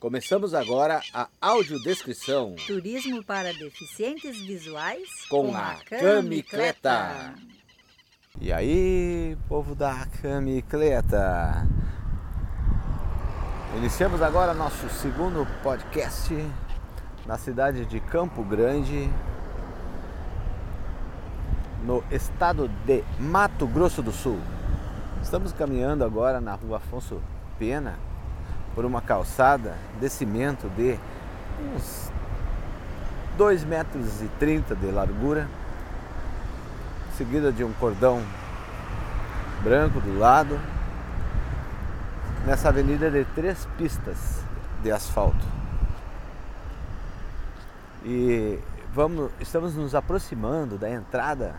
Começamos agora a audiodescrição Turismo para deficientes visuais com, a Camicleta. E aí, povo da Camicleta? Iniciamos agora nosso segundo podcast na cidade de Campo Grande, no estado de Mato Grosso do Sul. Estamos caminhando agora na rua Afonso Pena por uma calçada de cimento de uns 2,30 metros e 30 de largura, seguida de um cordão branco do lado, nessa avenida de três pistas de asfalto. E vamos, estamos nos aproximando da entrada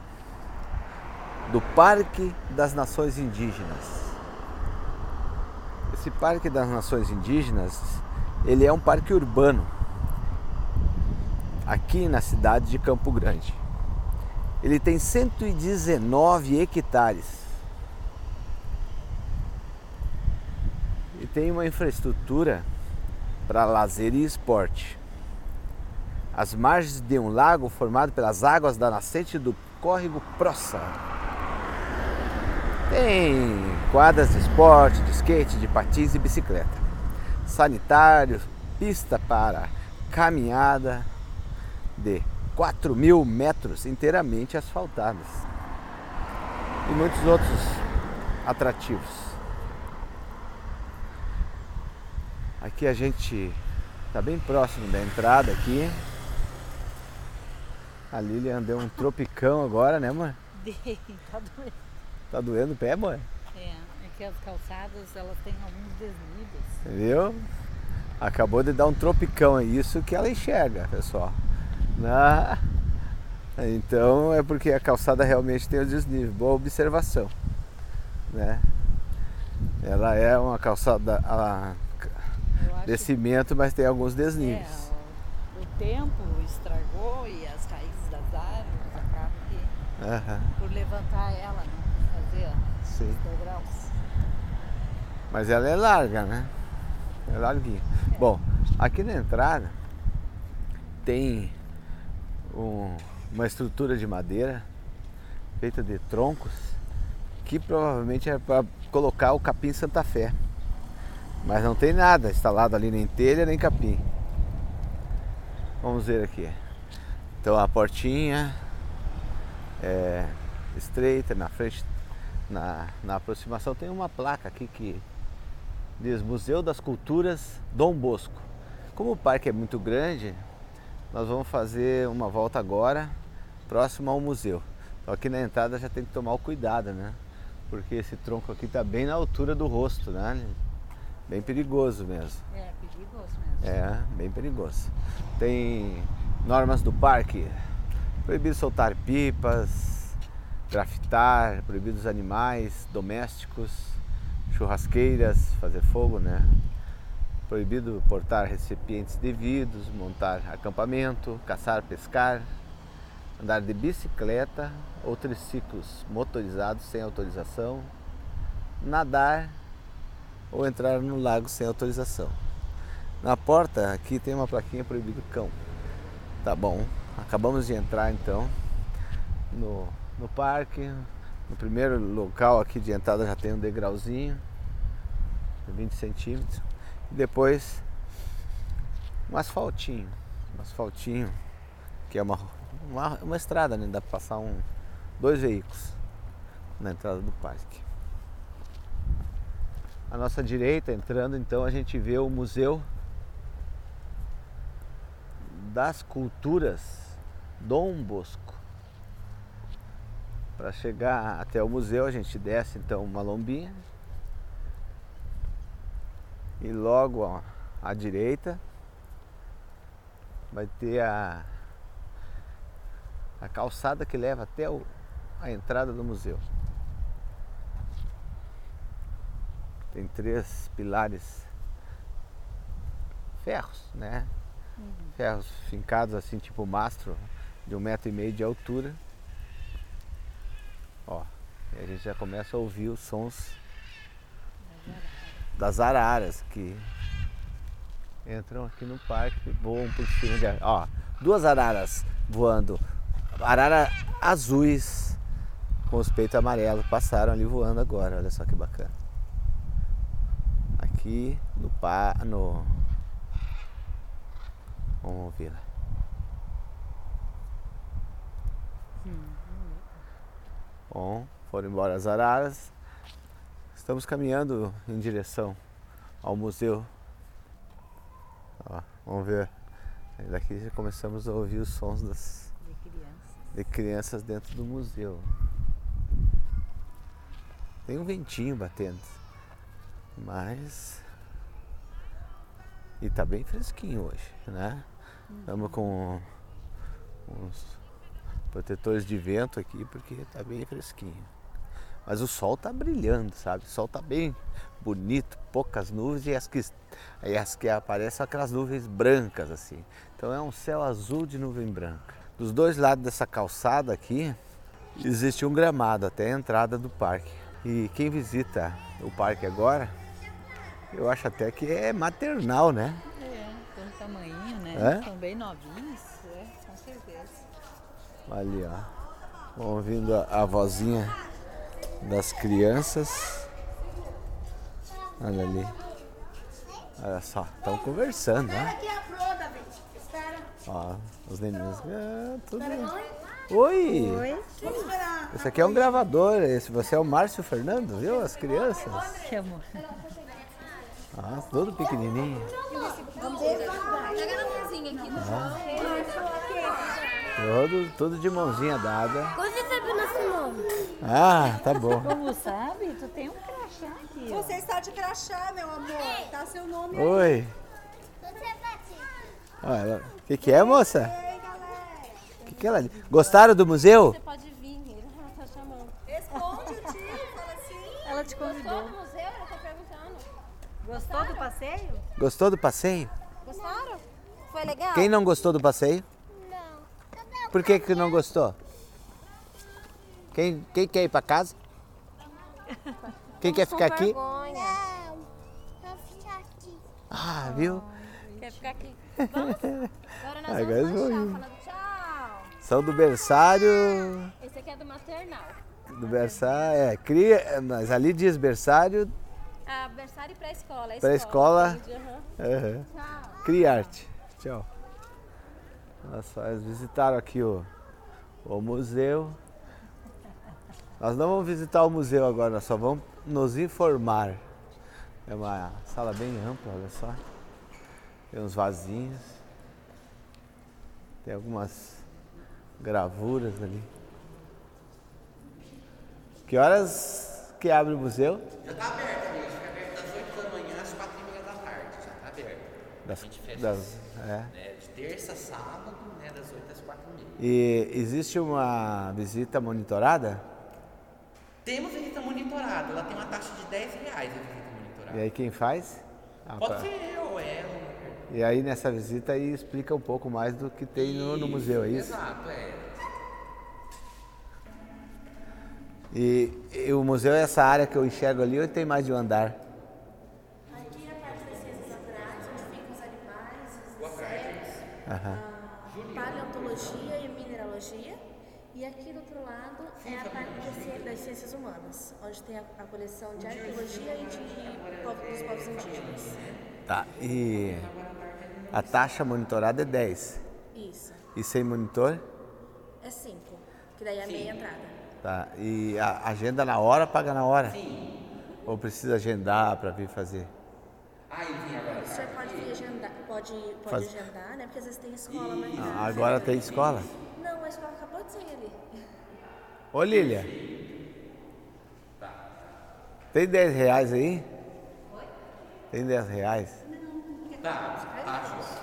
do Parque das Nações Indígenas. Esse Parque das Nações Indígenas, ele é um parque urbano aqui na cidade de Campo Grande. Ele tem 119 hectares. E tem uma infraestrutura para lazer e esporte. As margens de um lago formado pelas águas da nascente do córrego Proça tem quadras de esporte, de skate, de patins e bicicleta. Sanitário, pista para caminhada de 4 mil metros inteiramente asfaltadas. E muitos outros atrativos. Aqui a gente está bem próximo da entrada aqui. A Lilian deu um tropicão agora, né, mãe? Dei, tá doendo. Tá doendo o pé, mãe? É, aqui as calçadas elas têm alguns desníveis. Viu? Acabou de dar um tropicão, é isso que ela enxerga, pessoal. Na... Então é porque a calçada realmente tem os desníveis. Boa observação. Né? Ela é uma calçada a... De cimento, mas tem alguns desníveis. É, o, o tempo estragou e as raízes das árvores acabam que Aham, por levantar ela, né? Fazer ó, sim. degraus. Mas ela é larga, né? É larguinha. Bom, aqui na entrada tem um- uma estrutura de madeira feita de troncos que provavelmente é para colocar o capim Santa Fé. Mas não tem nada instalado ali, nem telha, nem capim. Vamos ver aqui. Então a portinha é estreita, na frente, na, na aproximação tem uma placa aqui que diz Museu das Culturas Dom Bosco. Como o parque é muito grande, nós vamos fazer uma volta agora, próximo ao museu. Então aqui na entrada já tem que tomar o cuidado, né? Porque esse tronco aqui está bem na altura do rosto, né? Bem perigoso mesmo. É perigoso mesmo. É, bem perigoso. Tem normas do parque. Proibido soltar pipas, grafitar, proibido os animais domésticos, churrasqueiras, fazer fogo, né? Proibido portar recipientes devidos, montar acampamento, caçar, pescar, andar de bicicleta ou triciclos motorizados sem autorização, nadar ou entrar no lago sem autorização. Na porta aqui tem uma plaquinha proibido cão. Tá bom. Acabamos de entrar então no, no parque. No primeiro local aqui de entrada já tem um degrauzinho de 20 centímetros. E depois um asfaltinho. Um asfaltinho que é uma, uma, uma estrada, né? Dá para passar um, dois veículos na entrada do parque. À nossa direita, entrando, então a gente vê o Museu das Culturas Dom Bosco. Para chegar até o museu, a gente desce então uma lombinha e logo ó, à direita vai ter a, a calçada que leva até o- a entrada do museu. Tem três pilares ferros, né? Ferros fincados assim, tipo mastro, de um metro e meio de altura. Ó, a gente já começa a ouvir os sons das araras que entram aqui no parque, voam por cima de. Ó, duas araras voando. Arara azuis com os peitos amarelos passaram ali voando agora, olha só que bacana. Aqui no pa no Vamos ver. Bom, foram embora as araras. Estamos caminhando em direção ao museu. Ó, vamos ver. Daqui já começamos a ouvir os sons das, De crianças. de crianças dentro do museu. Tem um ventinho batendo, mas. E tá bem fresquinho hoje, né? Estamos com uns protetores de vento aqui porque tá bem fresquinho. Mas o sol tá brilhando, sabe? O sol tá bem bonito, poucas nuvens e as que, e as que aparecem são aquelas nuvens brancas assim. Então é um céu azul de nuvem branca. Dos dois lados dessa calçada aqui existe um gramado até a entrada do parque. E quem visita o parque agora, eu acho até que é maternal, né? É, com tamanho, né? É? São bem novinhos. Ali, ó. Ouvindo a, a vozinha das crianças. Olha ali. Olha só, estão conversando, né? Espera. Ó, os neninhos. Ah, tudo... Oi! Vamos esperar. Esse aqui é um gravador. Esse, você é o Márcio Fernando, viu? As crianças. Ah, todo pequenininho. Pega na mãozinha aqui no Todo, tudo de mãozinha dada. Você sabe o nosso nome? Ah, tá bom. Como sabe, tu tem um crachá aqui, ó. Você está de crachá, meu amor. Tá seu nome Oi. Você é. Olha, o que, que é, moça? O que, que ela Gostaram do museu? Pode vir, ele já tá chamando. Responde, tio. Fala assim. Ela te convidou. Todo museu, ela tá perguntando. Gostou do passeio? Gostou do passeio? Gostaram? Foi legal? Quem não gostou do passeio? Por que, que não gostou? Quem, quem quer ir para casa? Quem quer ficar aqui? Vergonha. Não. Vou ficar aqui. Ah, viu? Quer ficar aqui? Vamos? Agora nós Agora vamos lanchar, falando tchau. São do berçário. Esse aqui é do maternal. Do berçário. É, cria. Mas ali diz berçário. Ah, berçário e pré-escola. é Pré-escola. Aham. Aham. Tchau. Criarte. Tchau. Olha só, eles visitaram aqui o, o museu. Nós não vamos visitar o museu agora, nós só vamos nos informar. É uma sala bem ampla, olha só. Tem uns vasinhos. Tem algumas gravuras ali. Que horas que abre o museu? Já está aberto, gente. Fica aberto das 8 da manhã às 4 e meia da tarde. Já está aberto. Das, a gente fecha das- é. né, terça sábado, né, das 8 às 4 e meia. E existe uma visita monitorada? Temos visita monitorada. Ela tem uma taxa de 10 reais a visita monitorada. E aí quem faz? Ah, Pode pra- ser eu ou ela. E aí nessa visita aí explica um pouco mais do que tem no, no museu, é isso? Exato, é. E, e o museu é essa área que eu enxergo ali ou tem mais de um andar? Aqui é a parte das ciências naturais, onde ficam os animais, os a paleontologia e mineralogia. E aqui do outro lado é a parte das ci- das ciências humanas, onde tem a, a coleção de arqueologia e de povo- dos povos indígenas. Tá. E a taxa monitorada é 10. Isso. E sem monitor? É cinco, que daí é a meia entrada. Tá. E a agenda na hora, paga na hora? Sim. Ou precisa agendar para vir fazer? Ah, enfim, agora. O senhor pode vir agendar, pode, pode Faz- agendar, né? Porque às vezes tem escola marcada. Ah, agora tem escola? Não, a escola acabou de sair ali. Ô Lília. Tem 10 reais aí? Tem 10 reais? Tá, taxa.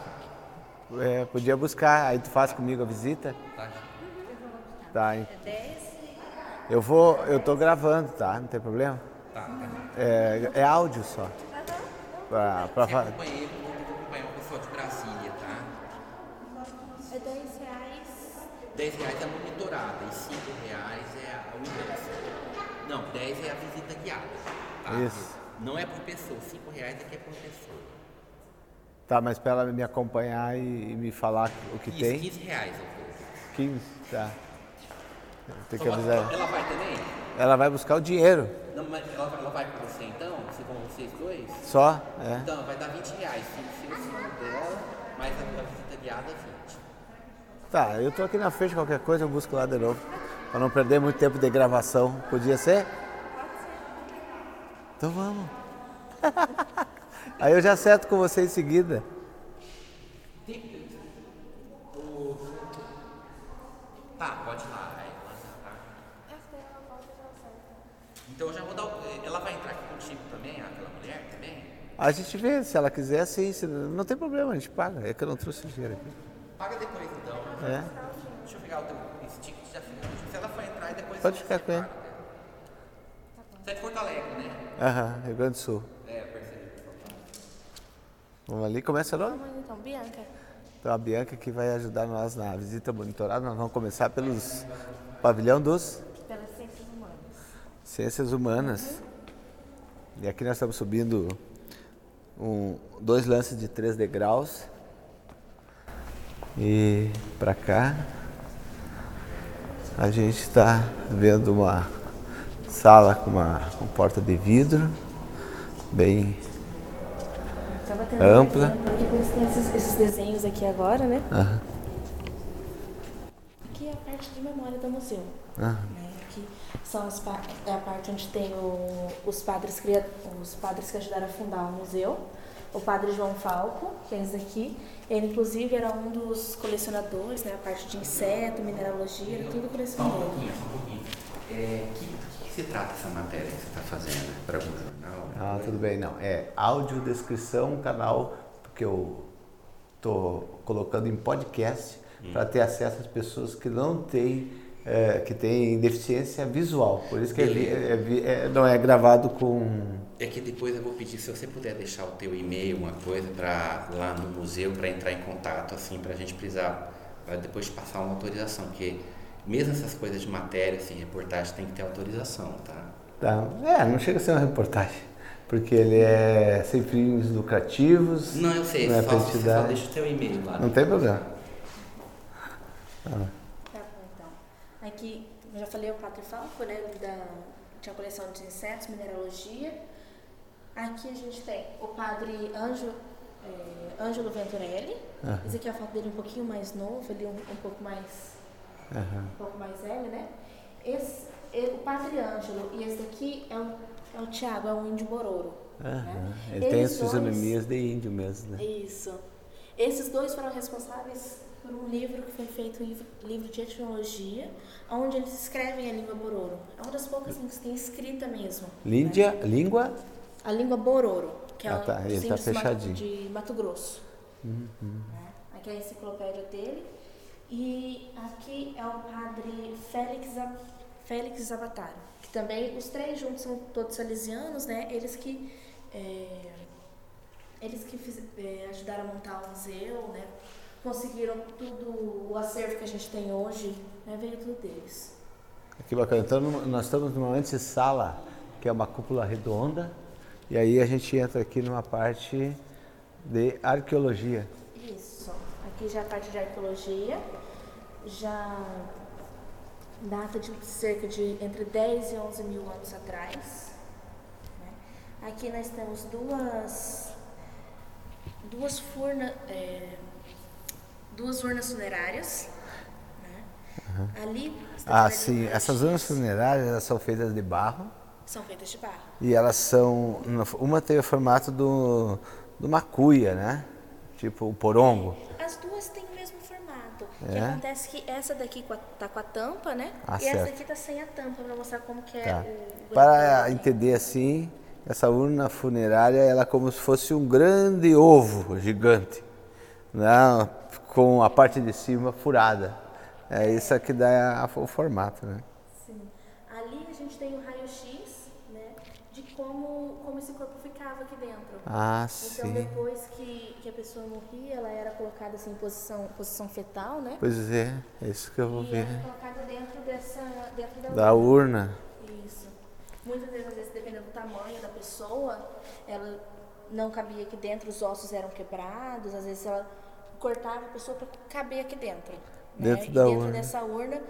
É, podia buscar, aí tu faz comigo a visita? Taxa. Tá, hein? Eu vou, eu tô gravando, tá? Não tem problema? Tá, tá. É, é áudio só. Pra, pra, fa- Pessoal de Brasília, tá? É 10 reais. 10 reais é a monitorada e 5 reais é a universo. Não, 10 é a visita guiada. Tá? Isso. Não é por pessoa, 5 reais é que é por pessoa. Tá, mas para ela me acompanhar e, e me falar o que Isso, tem. 15 reais eu vou. 15, tá. Tem que Ela- avisar. Ela vai também? Ela vai buscar o dinheiro. Não, mas ela, ela vai com você então? Se vão vocês dois? Só? É. Então, vai dar 20 reais. Se o filho dela, mais a a visita guiada, 20. Tá, eu tô aqui na frente, qualquer coisa eu busco lá de novo. Pra não perder muito tempo de gravação. Podia ser? Então vamos. Aí eu já acerto com você em seguida. Tá, pode ir lá. Aí, lá tá. Então eu já vou dar. o- Ela vai entrar aqui contigo também, aquela mulher também? A gente vê, se ela quiser, sim. se- não tem problema, a gente paga. É que eu não trouxe o dinheiro aqui. Paga depois então. É. Deixa eu pegar o teu esse ticket já fica. Se ela for entrar e depois. Pode ficar com ele. paga. Você é de Porto Alegre, né? Aham, Rio Grande do Sul. É, eu percebi. Vamos ali, começa logo. Vamos então, Bianca. Então a Bianca que vai ajudar nós na visita monitorada. Nós vamos começar pelos pavilhão dos Pelas ciências humanas. Ciências Humanas. E aqui nós estamos subindo um, dois lances de três degraus. E para cá a gente está vendo uma sala com uma com porta de vidro, bem Ampla. Esses, esses desenhos aqui agora, né? Aqui é a parte de memória do museu. Aham. São as é a parte onde tem o- os, padres cria- os padres que ajudaram a fundar o museu. O padre João Falco, que é esse aqui. Ele, inclusive, era um dos colecionadores, né? A parte de inseto, mineralogia, era tudo Só um colecionador. pouquinho, só um pouquinho. É, que, que se trata essa matéria que você está fazendo? Para algum jornal? Ah, tudo bem, não. É audiodescrição, canal que eu estou colocando em podcast para ter acesso às pessoas que não têm, é, que têm deficiência visual. Por isso que é é é- não é gravado com. É que depois eu vou pedir, se você puder deixar o teu e-mail, uma coisa, para lá no museu, para entrar em contato, assim, para a gente precisar, pra depois passar uma autorização, porque mesmo essas coisas de matéria, assim, reportagem, tem que ter autorização, tá? Tá? É, não chega a ser uma reportagem, porque ele é sem fins lucrativos. Não, eu sei, não é só, só deixa o teu e-mail lá. Não tem problema. Então. Aqui, eu já falei o Padre Falco, né? Da, tinha a coleção de insetos, mineralogia. Aqui a gente tem o Padre Ângelo, é, Ângelo Venturelli. Esse aqui é a foto dele um pouquinho mais novo, ele um, um pouco mais Aham. um pouco mais velho, né? Esse, e- o Padre Ângelo e esse daqui é o, é o Tiago, é o índio Bororo. Aham. Né? Ele tem as Eles dois- fisionomias de índio mesmo, né? Isso. Esses dois foram responsáveis por um livro que foi feito, um livro, de etnologia, onde eles escrevem a língua Bororo. É uma das poucas línguas que tem escrita mesmo. Líndia, língua. A língua Bororo, que é Ah, tá, ele tá fechadinho. de Mato Grosso. Né? Aqui é a enciclopédia dele. E aqui é o padre Félix, Félix Avatar, que também, os três juntos são todos salesianos, né? Eles que, é, eles que fiz- é, ajudaram a montar o museu, né? Conseguiram tudo, o acervo que a gente tem hoje, né? Veio tudo deles. Que bacana. Então nós estamos numa antessala, que é uma cúpula redonda, e aí a gente entra aqui numa parte de arqueologia. Isso. Aqui já é a parte de arqueologia. Já data de cerca de entre 10 e 11 mil anos atrás. né? Aqui nós temos duas duas furnas duas urnas funerárias. né? Ali Ah, sim. Essas urnas funerárias são feitas de barro são feitas de barro. e elas são. Uma tem o formato do, de uma cuia, né? Tipo o porongo. As duas têm o mesmo formato. O que É? acontece que essa daqui tá com a tampa, né? Ah, e essa certo. aqui tá sem a tampa pra mostrar como que é Tá. o. o Para entender assim, essa urna funerária ela é como se fosse um grande ovo gigante, né? Com a parte de cima furada. É isso que dá a- o formato, né? Sim. Ali a gente tem o raio-x, né? De como, como esse corpo ficava aqui dentro. Ah, Então sim. depois que, que a pessoa morria, ela era colocada assim em posição, posição fetal, né? Pois é, é isso que eu vou E ver. era colocada dentro dessa. dentro da, Da urna. Isso. Muitas vezes, dependendo do tamanho da pessoa, ela não cabia aqui dentro, os ossos eram quebrados, às vezes ela cortava a pessoa para caber aqui dentro. né? Dentro e da dentro urna. dessa urna,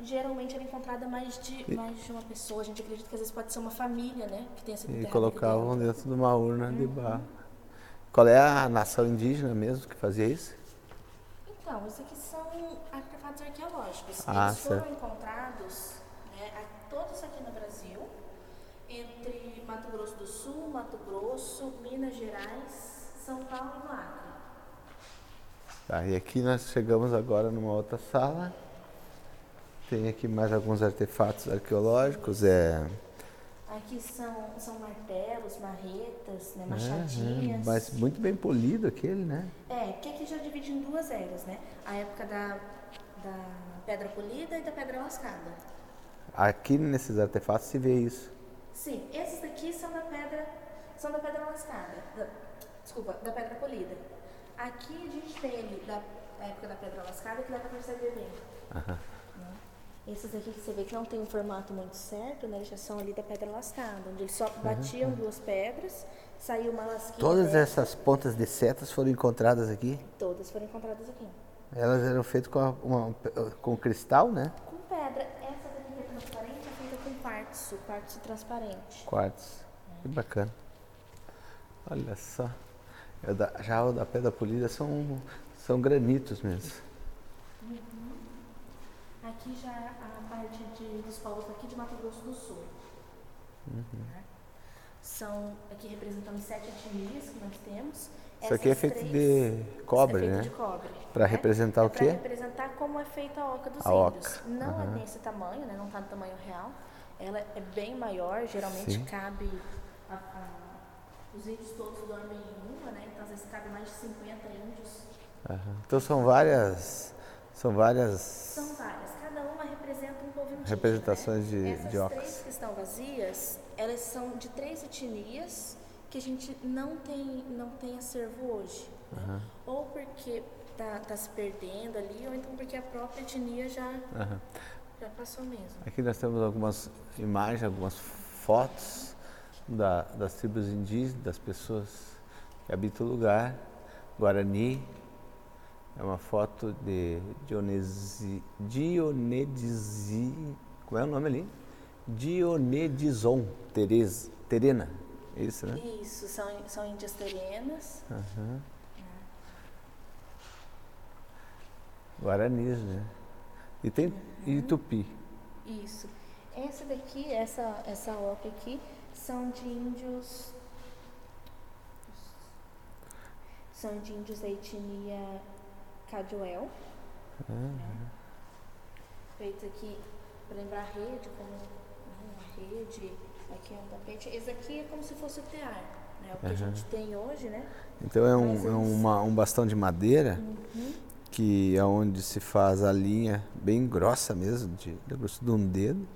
geralmente era encontrada mais de, mais de uma pessoa. A gente acredita que às vezes pode ser uma família, né? Que tenha sido E colocavam dentro. dentro de uma urna de barro. Qual é a nação indígena mesmo que fazia isso? Então, isso aqui são artefatos arqueológicos. Ah, Eles foram certo. encontrados, né, todos aqui no Brasil, entre Mato Grosso do Sul, Mato Grosso, Minas Gerais, São Paulo e Acre. Tá, e aqui nós chegamos agora numa outra sala. Tem aqui mais alguns artefatos arqueológicos. É, Aqui são, são martelos, marretas, né, é, machadinhas. é, mas muito bem polido aquele, né? É, porque aqui já divide em duas eras, né? A época da, da pedra polida e da pedra lascada. Aqui nesses artefatos se vê isso. Sim, esses daqui são da pedra, são da pedra lascada. da- desculpa, da pedra polida. Aqui a gente tem ali da época da pedra lascada que dá pra perceber bem. Né? Esses aqui que você vê que não tem um formato muito certo, né? Eles já são ali da pedra lascada, onde eles só batiam duas pedras, saiu uma lasquinha. Todas essas pontas de setas foram encontradas aqui. Todas foram encontradas aqui. Elas eram feitas com, uma- com cristal, né? Com pedra. Essa daqui é transparente é feita com quartzo, quartzo transparente. Quartzo. Que bacana. Olha só. É da- já o da pedra polida são, são granitos mesmo. Aqui já é a parte de, dos povos aqui de Mato Grosso do Sul. Né? São aqui representando sete etnias que nós temos. Isso aqui é feito três- de cobre, é né? feito de cobre. Pra representar o quê? Para representar como é feita a oca dos A índios. oca, Não é aham. nesse tamanho, né? Não está no tamanho real. Ela é bem maior, geralmente Sim. cabe. a- a- os índios todos dormem em uma, né? Então às vezes cabe mais de 50 índios. Aham. Então são várias. São várias. São várias, cada uma representa um povo indígena. Representações de- né? Essas de ocas. três que estão vazias, elas são de três etnias que a gente não tem, não tem acervo hoje. né? Ou porque tá, tá se perdendo ali, ou então porque a própria etnia já, Aham. já passou mesmo. Aqui nós temos algumas imagens, algumas fotos da- das tribos indígenas, das pessoas que habitam o lugar. Guarani. É uma foto de Dionesi, Dionedisi. Como é o nome ali? Dionedison Teresa, Terena. É Isso, né? Isso, são, são índias terenas. Aham. Guaranis, né? E tem e tupi. Isso. Essa daqui, essa, essa oca aqui, são de índios. São de índios da etnia Caduel. né? Feito aqui para lembrar a rede, como uma rede, aqui é um tapete. Esse aqui é como se fosse o tear, né? O que a gente tem hoje, né? Então é, um, é uma- um bastão de madeira que é onde se faz a linha bem grossa mesmo, de, de um dedo,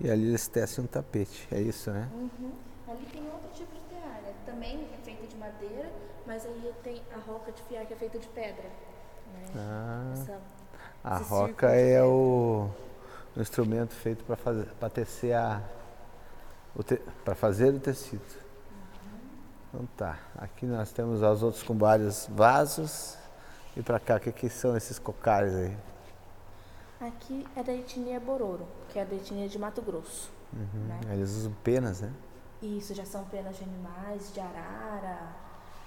e ali eles tecem um tapete. É isso, né? Uhum. Ali tem outro tipo de tear, né? Também é feita de madeira, mas aí tem a roca de fiar que é feita de pedra. Né? Ah, Essa- a roca é o, o instrumento feito para fazer para tecer a para fazer o tecido. Então tá. Aqui nós temos os outros com vários vasos. E para cá, o que, que são esses cocares aí? Aqui é da etnia Bororo, que é da etnia de Mato Grosso. né? Eles usam penas, né? Isso já são penas de animais, de arara,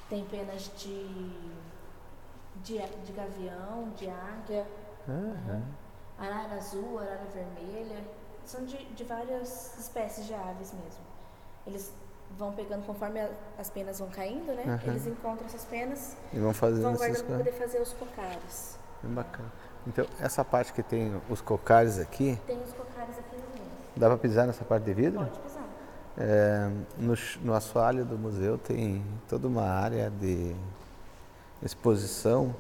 tem penas de, de, de gavião, de águia, né? arara azul, arara vermelha. São de, de várias espécies de aves mesmo. Eles vão pegando conforme a- as penas vão caindo, né? Aham. Eles encontram essas penas, E vão fazendo vão guardando para poder fazer os cocares. Bem bacana. Então, essa parte que tem os cocares aqui, Tem os cocares aqui no meio. dá para pisar nessa parte de vidro? Pode pisar. É, no, no assoalho do museu tem toda uma área de exposição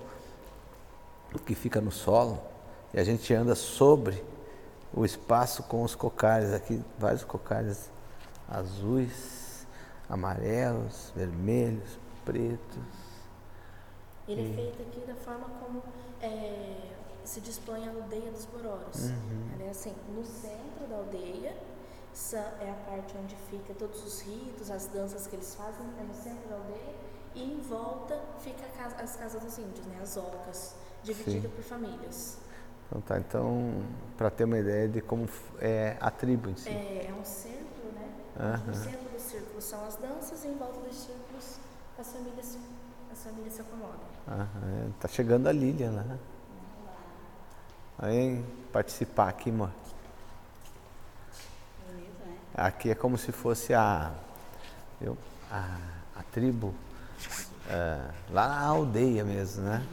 que fica no solo e a gente anda sobre o espaço com os cocares aqui, vários cocares azuis, amarelos, vermelhos, pretos. Ele é feito aqui da forma como é, se dispõe a aldeia dos Bororos. Uhum. É assim, no centro da aldeia é a parte onde fica todos os ritos, as danças que eles fazem, é no centro da aldeia. E em volta fica a casa- as casas dos índios, né? As ocas, dividida Sim. por famílias. Então tá, então, para ter uma ideia de como é a tribo em si. É, é um círculo, né? No centro do círculo são as danças e em volta dos círculos as famílias, as famílias se acomodam. É, tá chegando a Lilian lá. Vem participar aqui, amor. Bonito, né? Aqui é como se fosse a, eu, a, a tribo, é, lá na aldeia mesmo, né?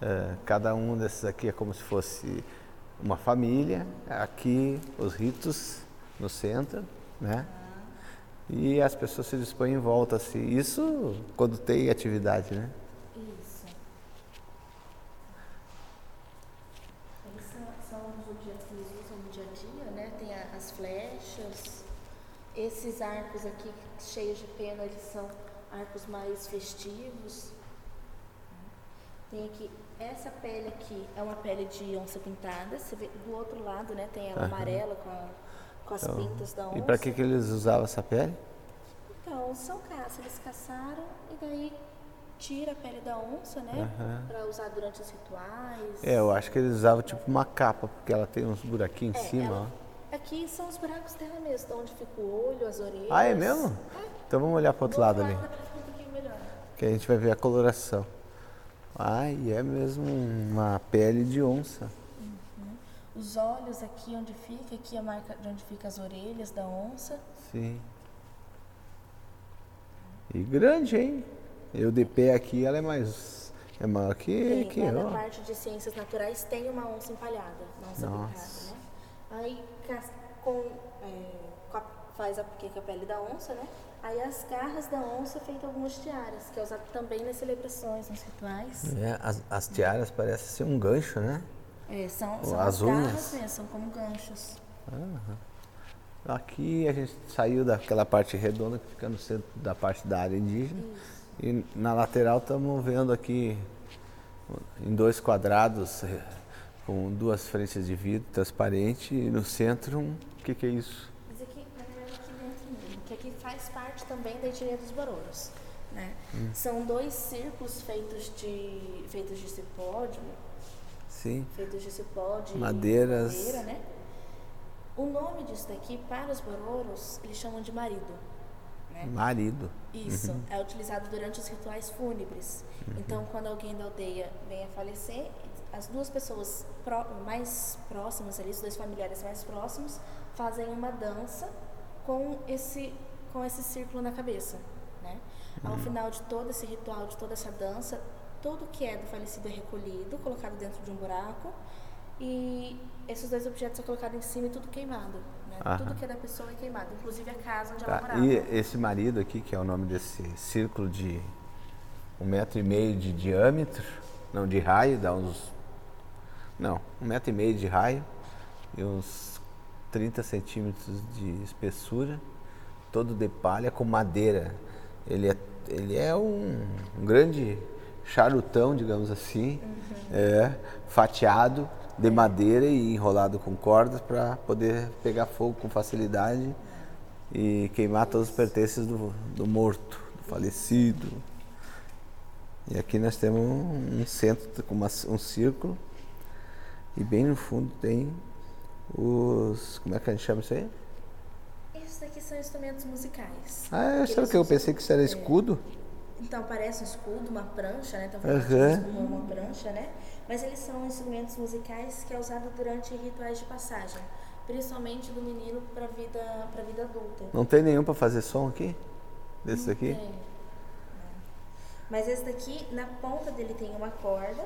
É, cada um desses aqui é como se fosse uma família. Aqui os ritos no centro, né? E as pessoas se dispõem em volta, assim. Isso quando tem atividade, né? Isso. Eles são, são os objetos que eles usam no dia a dia, né? Tem a- as flechas. Esses arcos aqui cheios de pena, eles são arcos mais festivos. Tem aqui, essa pele aqui é uma pele de onça pintada. Você vê do outro lado, né? Tem ela Aham. amarela com, a- com as pintas da onça. E para que, que eles usavam essa pele? Então, são caça, eles caçaram e daí tira a pele da onça, né? Aham. Pra usar durante os rituais. É, eu acho que eles usavam tipo uma capa, porque ela tem uns buraquinhos em É, cima, ela- ó. Aqui são os buracos dela mesmo, de onde fica o olho, as orelhas. Ah, é mesmo? Então vamos olhar para outro Do lado ali, que a gente vai ver a coloração. Ai, é mesmo uma pele de onça. Os olhos aqui onde fica, aqui a marca de onde fica as orelhas da onça. Sim. E grande, hein? Eu de pé aqui, ela é mais. É maior que, Tem, que lá eu. na parte de ciências naturais tem uma onça empalhada, uma onça Nossa. pintada, né? Aí com, é, com a- faz a, porque com a pele da onça, né? Aí as garras da onça feito algumas tiaras, que é usado também nas celebrações, nos rituais. É, as, as tiaras parecem ser um gancho, né? É, são, são as as, unhas. mesmo, são como ganchos. Aqui a gente saiu daquela parte redonda que fica no centro da parte da área indígena. E na lateral estamos vendo aqui em dois quadrados eh, com duas frentes de vidro transparente e no centro um. O que, que é isso? Mas aqui, na verdade, aqui dentro mesmo, que aqui faz parte também da etnia dos Bororos. Né? Hum. São dois círculos feitos de, feitos de cipó, de, Sim. feitos de cipó, de Madeiras. madeira, né? O nome disso daqui, para os Bororos, eles chamam de marido. Né? Marido. Isso, Uhum. é utilizado durante os rituais fúnebres. Então, quando alguém da aldeia vem a falecer, as duas pessoas pró- mais próximas ali, os dois familiares mais próximos, fazem uma dança com esse, com esse círculo na cabeça. Né? Ao Uhum. final de todo esse ritual, de toda essa dança, tudo que é do falecido é recolhido, colocado dentro de um buraco, e esses dois objetos são colocados em cima e tudo queimado. Né? Aham. Tudo que é da pessoa é queimado, inclusive a casa onde ela Tá. morava. E esse marido aqui, que é o nome desse círculo de um metro e meio de diâmetro, não de raio, dá uns. Não, um metro e meio de raio e uns 30 centímetros de espessura, todo de palha com madeira. Ele é, ele é um, um grande charutão, digamos assim, é, fatiado de madeira e enrolado com cordas para poder pegar fogo com facilidade e queimar todos os pertences do, do morto, do falecido. E aqui nós temos um centro com um círculo e bem no fundo tem os. Como é que a gente chama isso aí? Esses daqui são instrumentos musicais. Ah, sabe o que eu pensei que isso era escudo? Então parece um escudo, uma prancha, né? Então falando como uma prancha, né? Mas eles são instrumentos musicais que é usado durante rituais de passagem, principalmente do menino para vida para vida adulta. Não tem nenhum para fazer som aqui? Desse aqui? Tem. Mas esse daqui, na ponta dele tem uma corda,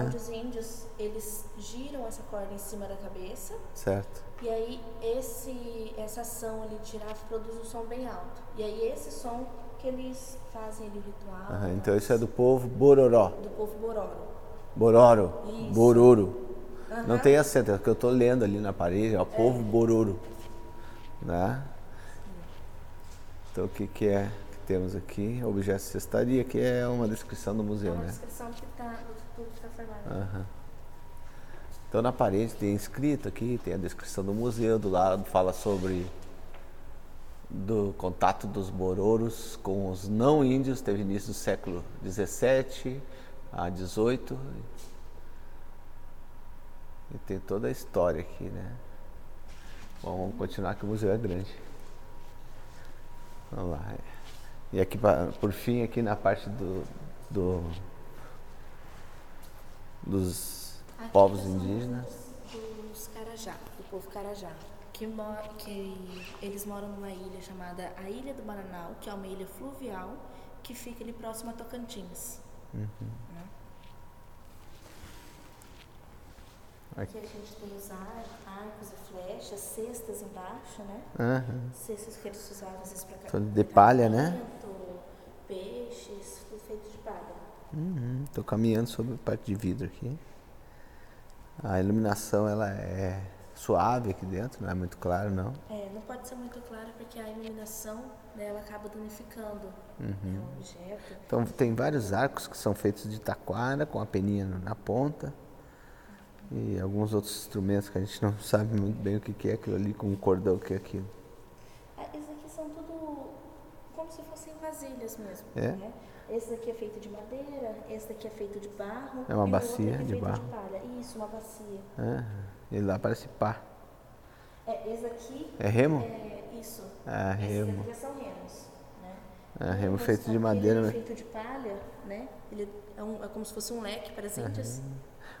onde os índios eles giram essa corda em cima da cabeça Certo. e aí esse essa ação ali de girar produz um som bem alto. E aí esse som que eles fazem ali o ritual. Aham, então isso é do povo Bororó. do povo Bororo. Bororo. Isso. Bororo. Não Aham. tem acento, é o que eu estou lendo ali na parede, é o povo Bororo. Né? Então o que, que é que temos aqui? Objeto de cestaria, que é uma descrição do É museu, uma né? descrição que tá, do tudo que está formado. Aham. Então na parede tem escrito aqui, tem a descrição do museu, do lado fala sobre do contato dos bororos com os não índios, teve início do século 17 a 18. E tem toda a história aqui, né? Bom, vamos continuar que o museu é grande. Vamos lá. E aqui, por fim, aqui na parte do, do- dos Aqui povos indígenas. Dos Carajá, do povo Carajá. Que, mora, que eles moram numa ilha chamada a Ilha do Bananal, que é uma ilha fluvial que fica ali próximo a Tocantins. Né? Aqui a gente tem os ar- arcos e flechas, cestas embaixo, né? Aham. Cestas que eles usavam às vezes para Tudo de palha, né? Peixes, tudo feito de palha. Estou caminhando sobre a parte de vidro aqui. A iluminação ela é suave aqui dentro, não é muito claro não. É, não pode ser muito claro porque a iluminação né, ela acaba danificando né, o objeto. Então tem vários arcos que são feitos de taquara com a peninha na ponta e alguns outros instrumentos que a gente não sabe muito bem o que é aquilo ali com um cordão que é aquilo. Ah, Esses aqui são tudo como se fossem vasilhas mesmo. É? Né? Esse daqui é feito de madeira, esse daqui é feito de barro. É uma o bacia é de feito barro. de palha. Isso, uma bacia. Aham. E lá parece pá. É, esse aqui É remo? é isso. Ah, Esses remo. aqui já são remos. Né? É, remo Esse feito de aqui, madeira. Ele é né? feito de palha, né? Ele é, um- é como se fosse um leque para as índias.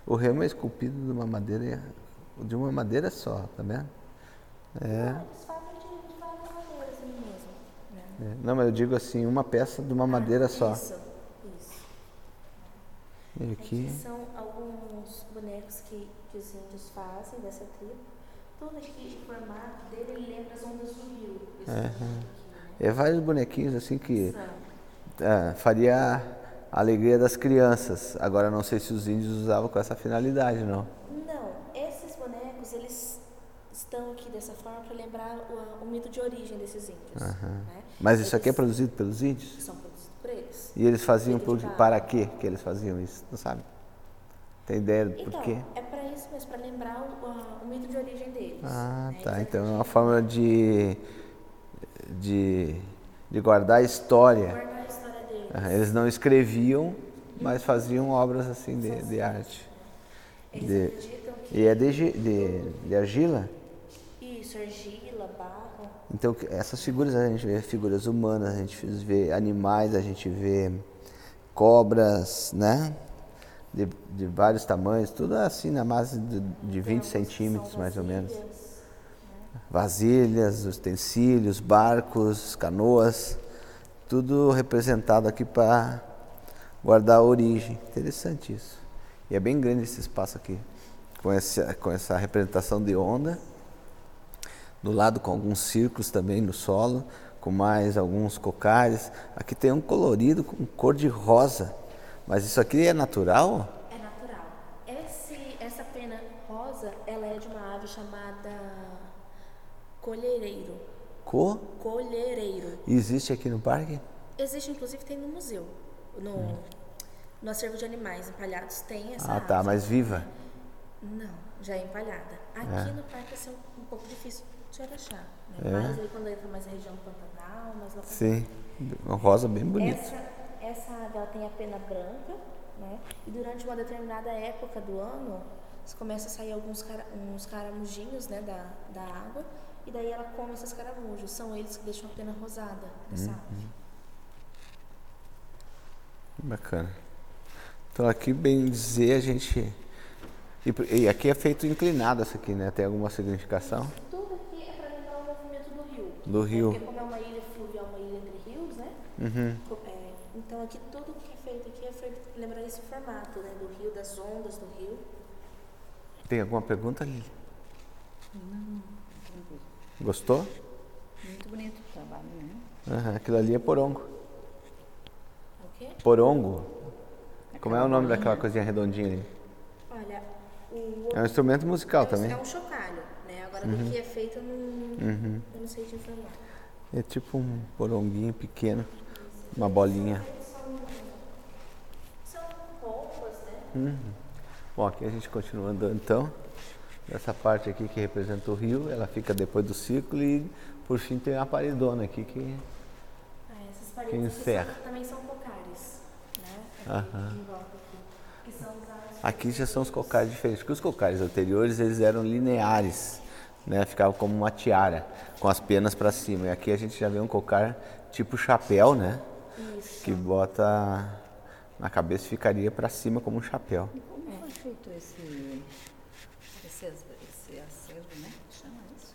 O remo é esculpido de uma madeira de uma madeira só, tá vendo? É. Ah, Eles fazem de, de várias maneiras mesmo. Né? é. Não, mas eu digo assim, uma peça de uma madeira só. Isso. E Aqui são alguns bonecos que, que os índios fazem dessa tribo. Tudo aqui, o formato dele ele lembra as ondas do rio. Né? é vários bonequinhos assim que ah, faria a alegria das crianças. Agora não sei se os índios usavam com essa finalidade, não. Não, esses bonecos, eles estão aqui dessa forma para lembrar o, o mito de origem desses índios. Né? Mas isso aqui é Eles produzido pelos índios? São E eles faziam por, para quê que eles faziam isso? Não sabe? Tem ideia do Então, porquê? é para isso mesmo, para lembrar o, o mito de origem deles. Ah, né? tá. Então é uma forma de, de, de guardar a história. guardar a história deles. Eles não escreviam, mas faziam obras assim de, de arte. Eles De- acreditam que E é de, de, de argila? isso, argila, barro, Então essas figuras a gente vê figuras humanas, a gente vê animais, a gente vê cobras, né? De, de vários tamanhos, tudo assim na base de, de 20 centímetros mais ou menos. Vasilhas, utensílios, barcos, canoas, tudo representado aqui para guardar a origem. Interessante isso. E é bem grande esse espaço aqui, com essa, com essa representação de onda. Do lado com alguns círculos também no solo, com mais alguns cocares. Aqui tem um colorido com cor de rosa. Mas isso aqui é natural? é natural. Esse, essa pena rosa, ela é de uma ave chamada colhereiro. Co? Colhereiro. E existe aqui no parque? Existe, inclusive, tem no museu. No, no acervo de animais empalhados tem essa Ah, ave. tá, mas viva. Não, já é empalhada. Aqui no parque vai ser um, um pouco difícil de achar. Né? É. Mais aí quando entra mais a região do Pantanal, mais lá Sim. Uma rosa bem bonita. Essa, essa ave ela tem a pena branca, né? E durante uma determinada época do ano, começa a sair alguns cara, uns caramujinhos, né, da, da água, e daí ela come esses caramujos. São eles que deixam a pena rosada dessa ave. Bacana. Então aqui, bem dizer, a gente. E, e aqui é feito inclinado essa aqui, né? Tem alguma significação? Tudo aqui é para lembrar o movimento do rio. Do rio. Porque como é uma ilha fluvial, uma ilha entre rios, né? Co- é, então aqui tudo que é feito aqui é feito lembrar esse formato, né? Do rio, das ondas do rio. Tem alguma pergunta, Lili? Gostou? Muito bonito o trabalho, né? Aham, aquilo ali é porongo. O quê? Porongo. Como é o nome daquela coisinha redondinha ali? Olha, o É um instrumento musical é um- também. É um chocalho, Agora do que é feito eu não, eu não sei te informar. É tipo um poronguinho pequeno, uma bolinha. São roupas, né? Bom, aqui a gente continua andando então. Essa parte aqui que representa o rio, ela fica depois do ciclo e por fim tem a paredona aqui que. Ah, essas aqui encerra. são- também são cocares, né? Aqui, volta aqui, que são Aqui já são os cocares diferentes, porque os cocares anteriores eles eram lineares, né? Ficava como uma tiara, com as penas para cima. E aqui a gente já vê um cocar tipo chapéu, né? Isso. Que bota na cabeça e ficaria para cima como um chapéu. Como foi feito esse, esse, esse acervo, né? Chama isso?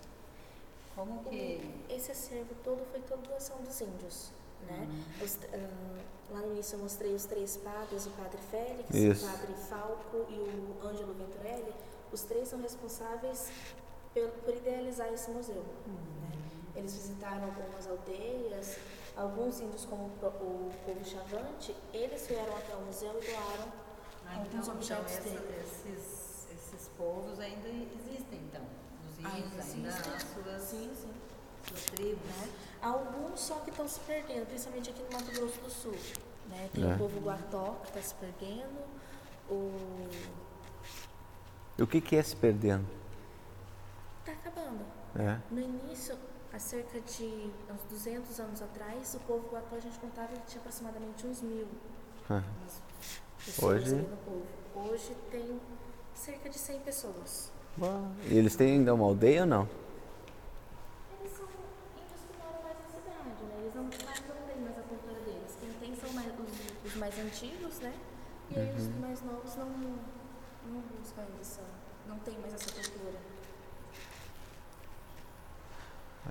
Como que. Esse acervo todo foi toda doação dos índios, né? Os- ah, lá no início eu mostrei os três padres, o padre Félix, Isso. o padre Falco e o Ângelo Venturelli. Os três são responsáveis pel- por idealizar esse museu. né? Eles visitaram algumas aldeias, alguns índios como o o povo chavante, eles vieram até o museu e doaram Ah, alguns então, então objetos essa- dele. esses, esses povos ainda existem, então. Os índios Ainda ainda, suas, Sim, sim. suas tribos. né? Alguns só que estão se perdendo, principalmente aqui no Mato Grosso do Sul. Né? Tem É. o povo Guató que está se perdendo, o. E o que, que é se perdendo? Acabando. É. No início, há cerca de uns 200 anos atrás, o povo Guató a gente contava que tinha aproximadamente uns mil pessoas Hoje? ali no povo. Hoje tem cerca de 100 pessoas. bom. E eles têm ainda uma aldeia ou não? Eles são índios que moram mais na cidade, né? Eles não, têm mais a cultura deles. Quem tem são mais, os, os mais antigos, né? E aí os mais novos não, não buscam ainda essa, não tem mais essa cultura.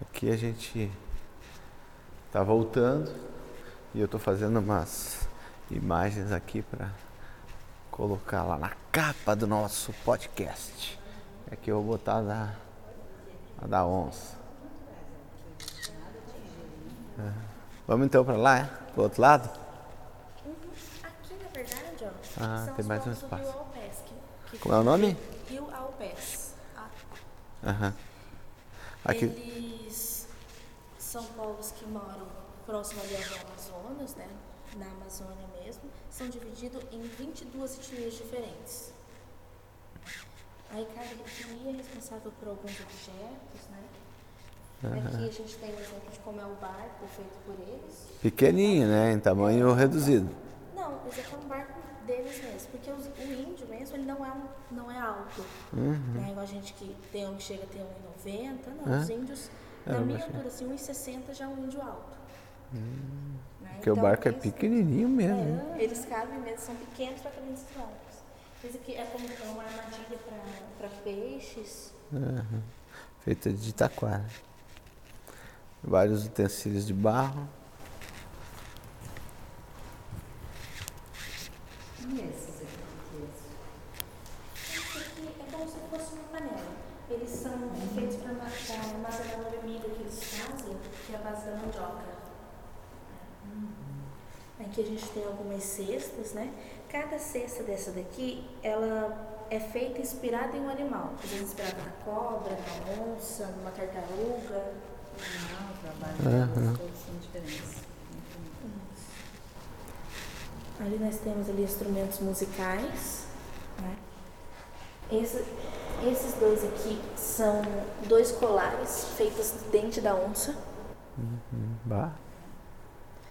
Aqui a gente tá voltando e eu tô fazendo umas imagens aqui para colocar lá na capa do nosso podcast. Aqui eu vou botar a da, a da onça. É. Vamos então para lá, é? Pro outro lado? Aqui, na verdade, ó, Ah, tem mais um espaço. Como é o nome? Rio Alpes. Ah, Aham. Aqui, Eles são povos que moram próximo ali ao Amazonas, né? Na Amazônia mesmo. São divididos em 22 etnias diferentes. Aí cada etnia é responsável por alguns objetos, né? Aqui a gente tem um exemplo de como é o barco feito por eles. pequenininho, né? Em tamanho reduzido. Não, esse aqui é um barco deles mesmo, porque os- o índio mesmo, ele não é, um, não é alto. Uhum. Né? Igual a gente que tem um que chega a ter 1,90, não. Os índios, na minha altura, assim, 1,60 já é um índio alto. Né? Porque o Então, barco é eles- pequenininho mesmo. né? é, eles cabem mesmo, são pequenos para caber nesses barcos. Esse aqui é como é uma armadilha para peixes. Aham. Feita de taquara. Vários utensílios de barro. E esses aqui? é esse? Esse aqui é como se fosse uma panela. Eles são feitos para armazenar uma bebida que eles fazem, que é a base da mandioca. Aqui a gente tem algumas cestas, né? Cada cesta dessa daqui, ela é feita inspirada em um animal. Às vezes inspirada na cobra, na onça, numa tartaruga. Ah, o trabalho deles todos são diferentes. Ali nós temos ali instrumentos musicais, né? Esse- esses dois aqui são dois colares feitos do dente da onça. Bah.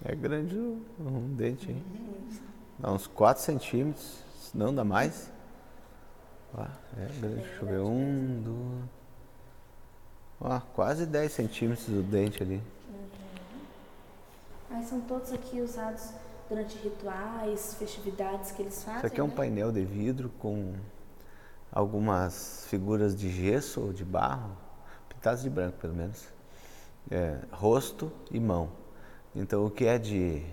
É grande um dente, hein? Dá uns 4 centímetros, se não dá mais. Bah, é grande. Deixa eu ver. Um, dois. Ó, quase 10 centímetros do dente ali. Aí são todos aqui usados durante rituais, festividades que eles fazem. Isso aqui é um né? painel de vidro com algumas figuras de gesso ou de barro, pintadas de branco pelo menos. É, rosto e mão. Então o que é de,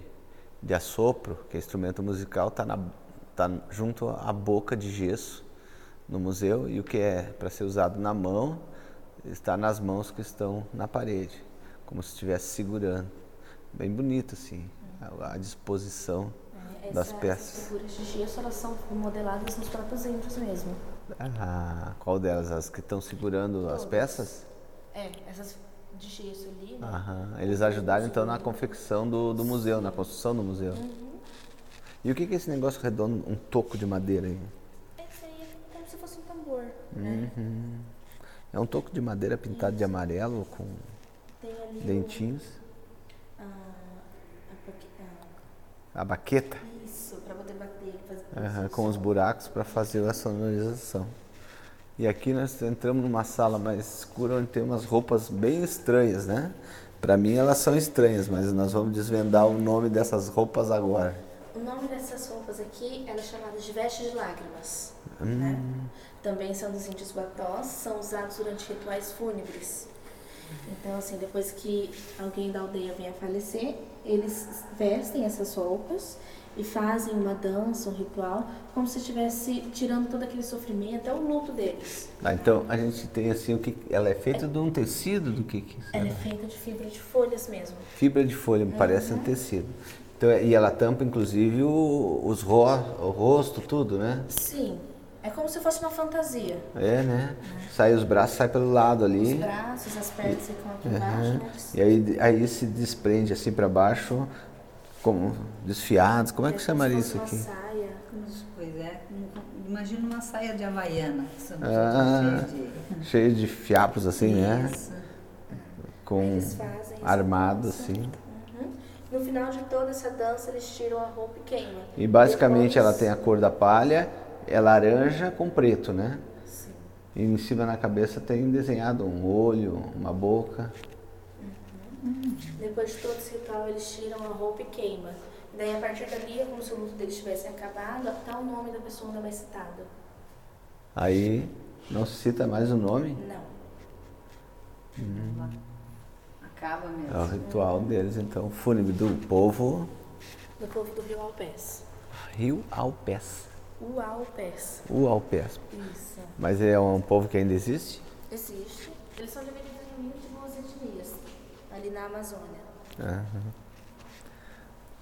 de assopro, que é instrumento musical, está tá junto à boca de gesso no museu e o que é para ser usado na mão está nas mãos que estão na parede, como se estivesse segurando. Bem bonito assim, a, disposição É, das essa- peças. Essas figuras de gesso elas são modeladas nos próprios índios mesmo. Ah, qual delas? As que estão segurando as peças? É, essas de gesso ali, né? Aham. Eles ajudaram então na confecção do, do museu, na construção do museu. Uhum. E o que é esse negócio redondo, um toco de madeira aí? Esse aí é né? É um toco de madeira pintado de amarelo com dentinhos. a, a paqui- a- baqueta. isso, para poder bater, fazer Aham, com os buracos para fazer a sonorização. E aqui nós entramos numa sala mais escura onde tem umas roupas bem estranhas, né? Para mim elas são estranhas, mas nós vamos desvendar o nome dessas roupas agora. O nome dessas roupas aqui, elas são chamadas de vestes de lágrimas. Hum. Né? Também são dos índios guatós, são usados durante rituais fúnebres. Então, assim, depois que alguém da aldeia vem a falecer, eles vestem essas roupas e fazem uma dança, um ritual, como se estivesse tirando todo aquele sofrimento, até o luto deles. Ah, então a gente tem assim o que ela é feita de um tecido do que que Ela é feita de fibra de folhas mesmo. fibra de folha, me parece um tecido. Então, e ela tampa inclusive o, os ro, o rosto, tudo, né? Sim, é como se fosse uma fantasia. É, né? Sai os braços, sai pelo lado Os ali. braços, as pernas ficam aqui embaixo, né? E aí, aí se desprende assim para baixo, como desfiados. Como é que chamaria isso aqui? uma saia. Pois é, imagina uma saia de havaiana. Ah, cheia de- cheio de fiapos assim, né? Isso. Com Eles fazem essa armado assim. Uhum. No final de toda essa dança, eles tiram a roupa e queimam. E basicamente Depois- ela tem a cor da palha, é laranja com preto, né? Sim. E em cima na cabeça tem desenhado um olho, uma boca. Depois de todo esse ritual, eles tiram a roupa e queimam. Daí, a partir dali, é como se o luto deles tivesse acabado, até o nome da pessoa não é mais citado. Aí não se cita mais o nome, Não. Acaba mesmo. é o ritual deles, então, fúnebre do povo Do povo do Rio Alpés. Rio Alpés. O Alpés. Isso. Mas é um povo que ainda existe? Existe. Eles são divididos em 22 etnias, ali na Amazônia. Aham.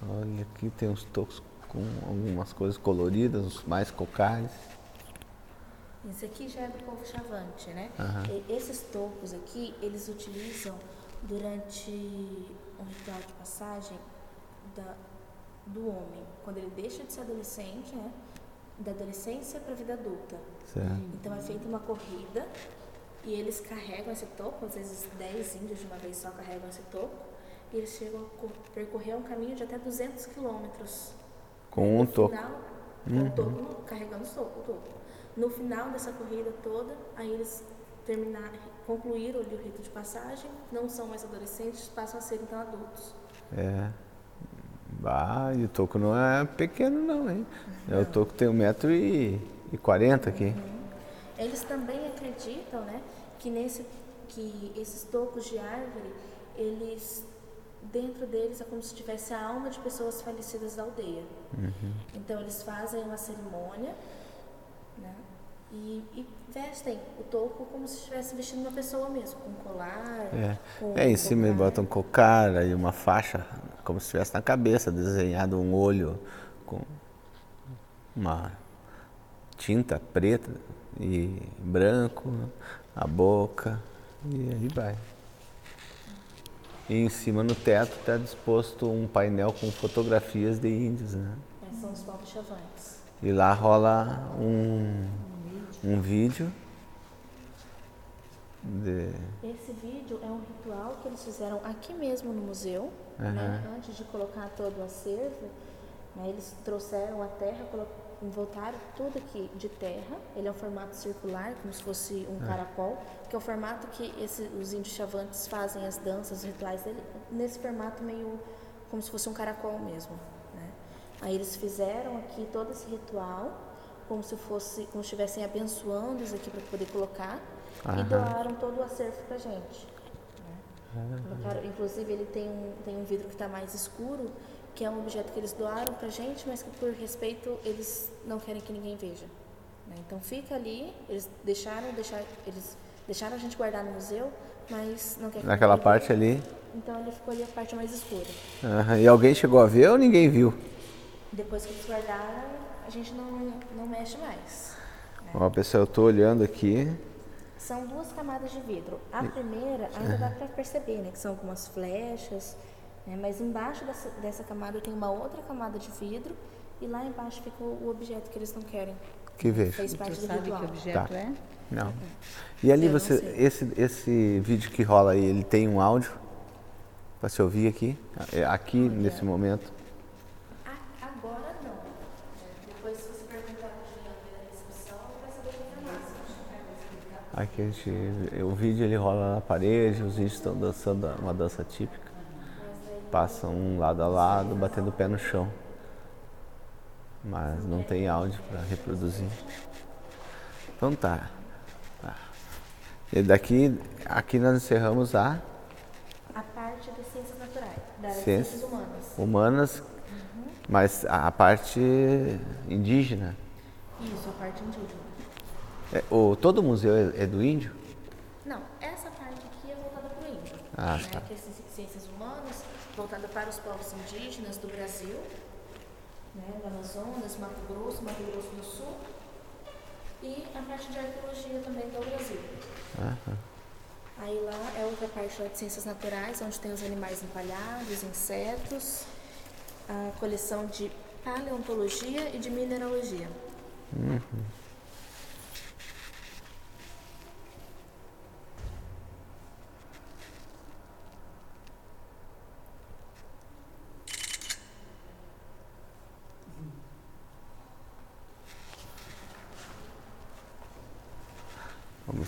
Olha, aqui tem uns tocos com algumas coisas coloridas, uns mais cocares. Isso aqui já é do povo chavante, né? Aham. Esses tocos aqui, eles utilizam durante um ritual de passagem da, do homem, quando ele deixa de ser adolescente, né? Da adolescência para a vida adulta. Certo. Então é feita uma corrida e eles carregam esse toco, às vezes 10 índios de uma vez só carregam esse toco, e eles chegam a cor- percorrer um caminho de até 200 quilômetros. Com um No toco. final, toco, no- carregando o toco. No final dessa corrida toda, aí eles terminaram, concluíram o rito de passagem, não são mais adolescentes, passam a ser então adultos. É. Bah, e o toco não é pequeno não, hein? É, o toco tem 1,40m aqui. Eles também acreditam, né, que nesse que esses tocos de árvore, eles dentro deles é como se tivesse a alma de pessoas falecidas da aldeia. Então eles fazem uma cerimônia, né, e, e vestem o toco como se estivesse vestindo uma pessoa mesmo, com colar, É. com É, em cima eles cocar. botam cocar e uma faixa, como se estivesse na cabeça, desenhado um olho com uma tinta preta e branco, a boca, e aí vai. E em cima no teto está disposto um painel com fotografias de índios, né? É, são os povos chavantes. E lá rola um, um vídeo de, Esse vídeo é um ritual que eles fizeram aqui mesmo no museu, né? Aham. antes de colocar todo o acervo. né? Eles trouxeram a terra, voltaram tudo aqui de terra. Ele é um formato circular, como se fosse um caracol, que é o formato que esse- os índios chavantes fazem as danças, os rituais dele, nesse formato meio como se fosse um caracol mesmo. né? Aí eles fizeram aqui todo esse ritual, como se fosse, como se estivessem abençoando isso aqui para poder colocar, e Aham. doaram todo o acervo pra gente. né? Colocaram- inclusive ele tem um, tem um vidro que está mais escuro, que é um objeto que eles doaram pra gente, mas que por respeito eles não querem que ninguém veja. né? Então fica ali, eles deixaram, deixar, eles deixaram a gente guardar no museu, mas não quer que naquela parte veja. ali. Então ele ficou ali a parte mais escura. Aham. E alguém chegou a ver ou ninguém viu? Depois que eles guardaram, a gente não, não mexe mais. Ó, pessoal, eu estou olhando aqui. São duas camadas de vidro. A primeira ainda dá para perceber, né? Que são algumas flechas, né? Mas embaixo dessa, dessa camada tem uma outra camada de vidro e lá embaixo fica o objeto que eles não querem. Que vejo. Fez Tu parte do sabe que ritual. objeto Tá. é? Não. E ali Eu você, esse, esse vídeo que rola aí, ele tem um áudio para se ouvir aqui, É, aqui nesse momento. A- Agora não. Depois, se você perguntar para o Juliano na recepção, vai saber a informação. Aqui a gente, o vídeo ele rola na parede, os índios estão dançando uma dança típica. Passam um lado a lado, batendo o pé no chão. Mas não tem áudio para reproduzir. Então tá. Tá. E daqui, aqui nós encerramos a A parte das ciências naturais, das Ciências. ciências humanas. humanas, mas a, a parte indígena. Isso, a parte indígena. É, o, todo museu é, é do índio? Não, essa parte aqui é voltada para o índio. Ah, né? tá. Que é ci- ciências humanas, voltada para os povos indígenas do Brasil, né? do Amazonas, Mato Grosso, Mato Grosso do Sul. E a parte de arqueologia também do Brasil. Aham. Aí lá é outra parte de ciências naturais, onde tem os animais empalhados, insetos, a coleção de paleontologia e de mineralogia. Vamos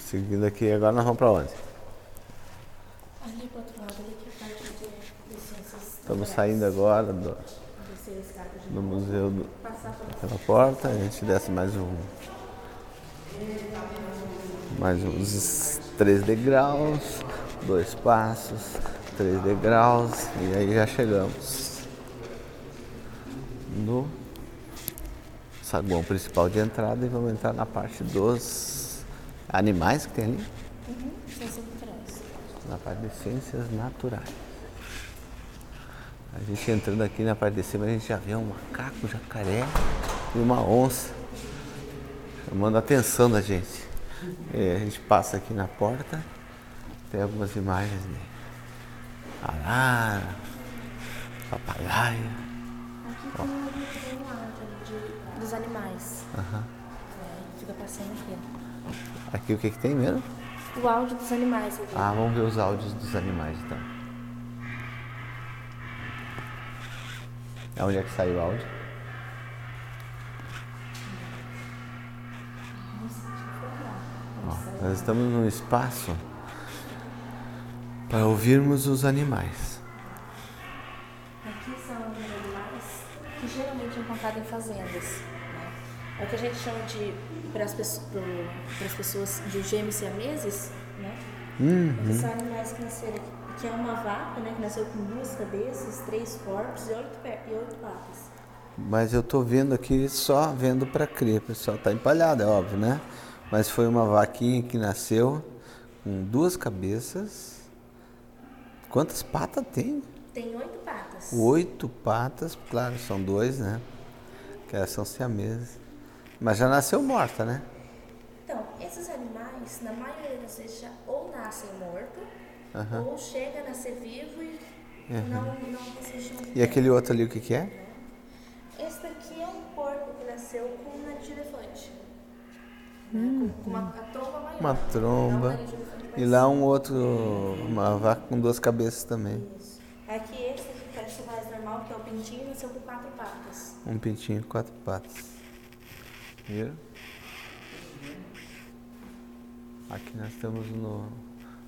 seguindo aqui, agora nós vamos para onde? Ali pro outro lado, ali que é a parte de, ciências Estamos saindo agora do, do museu do, pela porta, a gente desce mais um. Mais uns três degraus, dois passos, três degraus, e aí já chegamos no saguão principal de entrada e vamos entrar na parte dos animais que tem ali, Uhum, ciências naturais. na parte de ciências naturais. A gente entrando aqui na parte de cima, a gente já vê um macaco, um jacaré e uma onça chamando a atenção da gente. E a gente passa aqui na porta, tem algumas imagens de arara, papagaio. Aqui tem um dos animais. Aham. É, fica passando aqui. Aqui o que, que tem mesmo? O áudio dos animais. Ah, vamos ver os áudios dos animais então. É onde é que saiu o áudio? Ó, nós estamos num espaço para ouvirmos os animais. Aqui são os animais que geralmente é encontrado em fazendas. É o que a gente chama de, para as pessoas, pessoas de gêmeos siameses, né? Que são animais que nasceram que é uma vaca, né? Que nasceu com duas cabeças, três corpos e oito, e oito patas. Mas eu tô vendo aqui só vendo para crer, pessoal tá empalhado, é óbvio, né? Mas foi uma vaquinha que nasceu com duas cabeças. Quantas patas tem? Tem oito patas. Oito patas, claro, são dois, né? Que elas são siameses. Mas já nasceu morta, né? Então, esses animais, na maioria das vezes, já ou nascem morto, Aham. ou chega a nascer vivo e não, não muito E aquele outro ali, o que que é? Esse daqui é um porco que nasceu com um nariz de elefante. Com, com uma a tromba maior. Uma um tromba. E lá um outro, uma vaca com duas cabeças também. Isso. Aqui esse que parece mais normal, que é o pintinho, nasceu com quatro patas. Um pintinho, quatro patas. Viram? Aqui nós estamos no,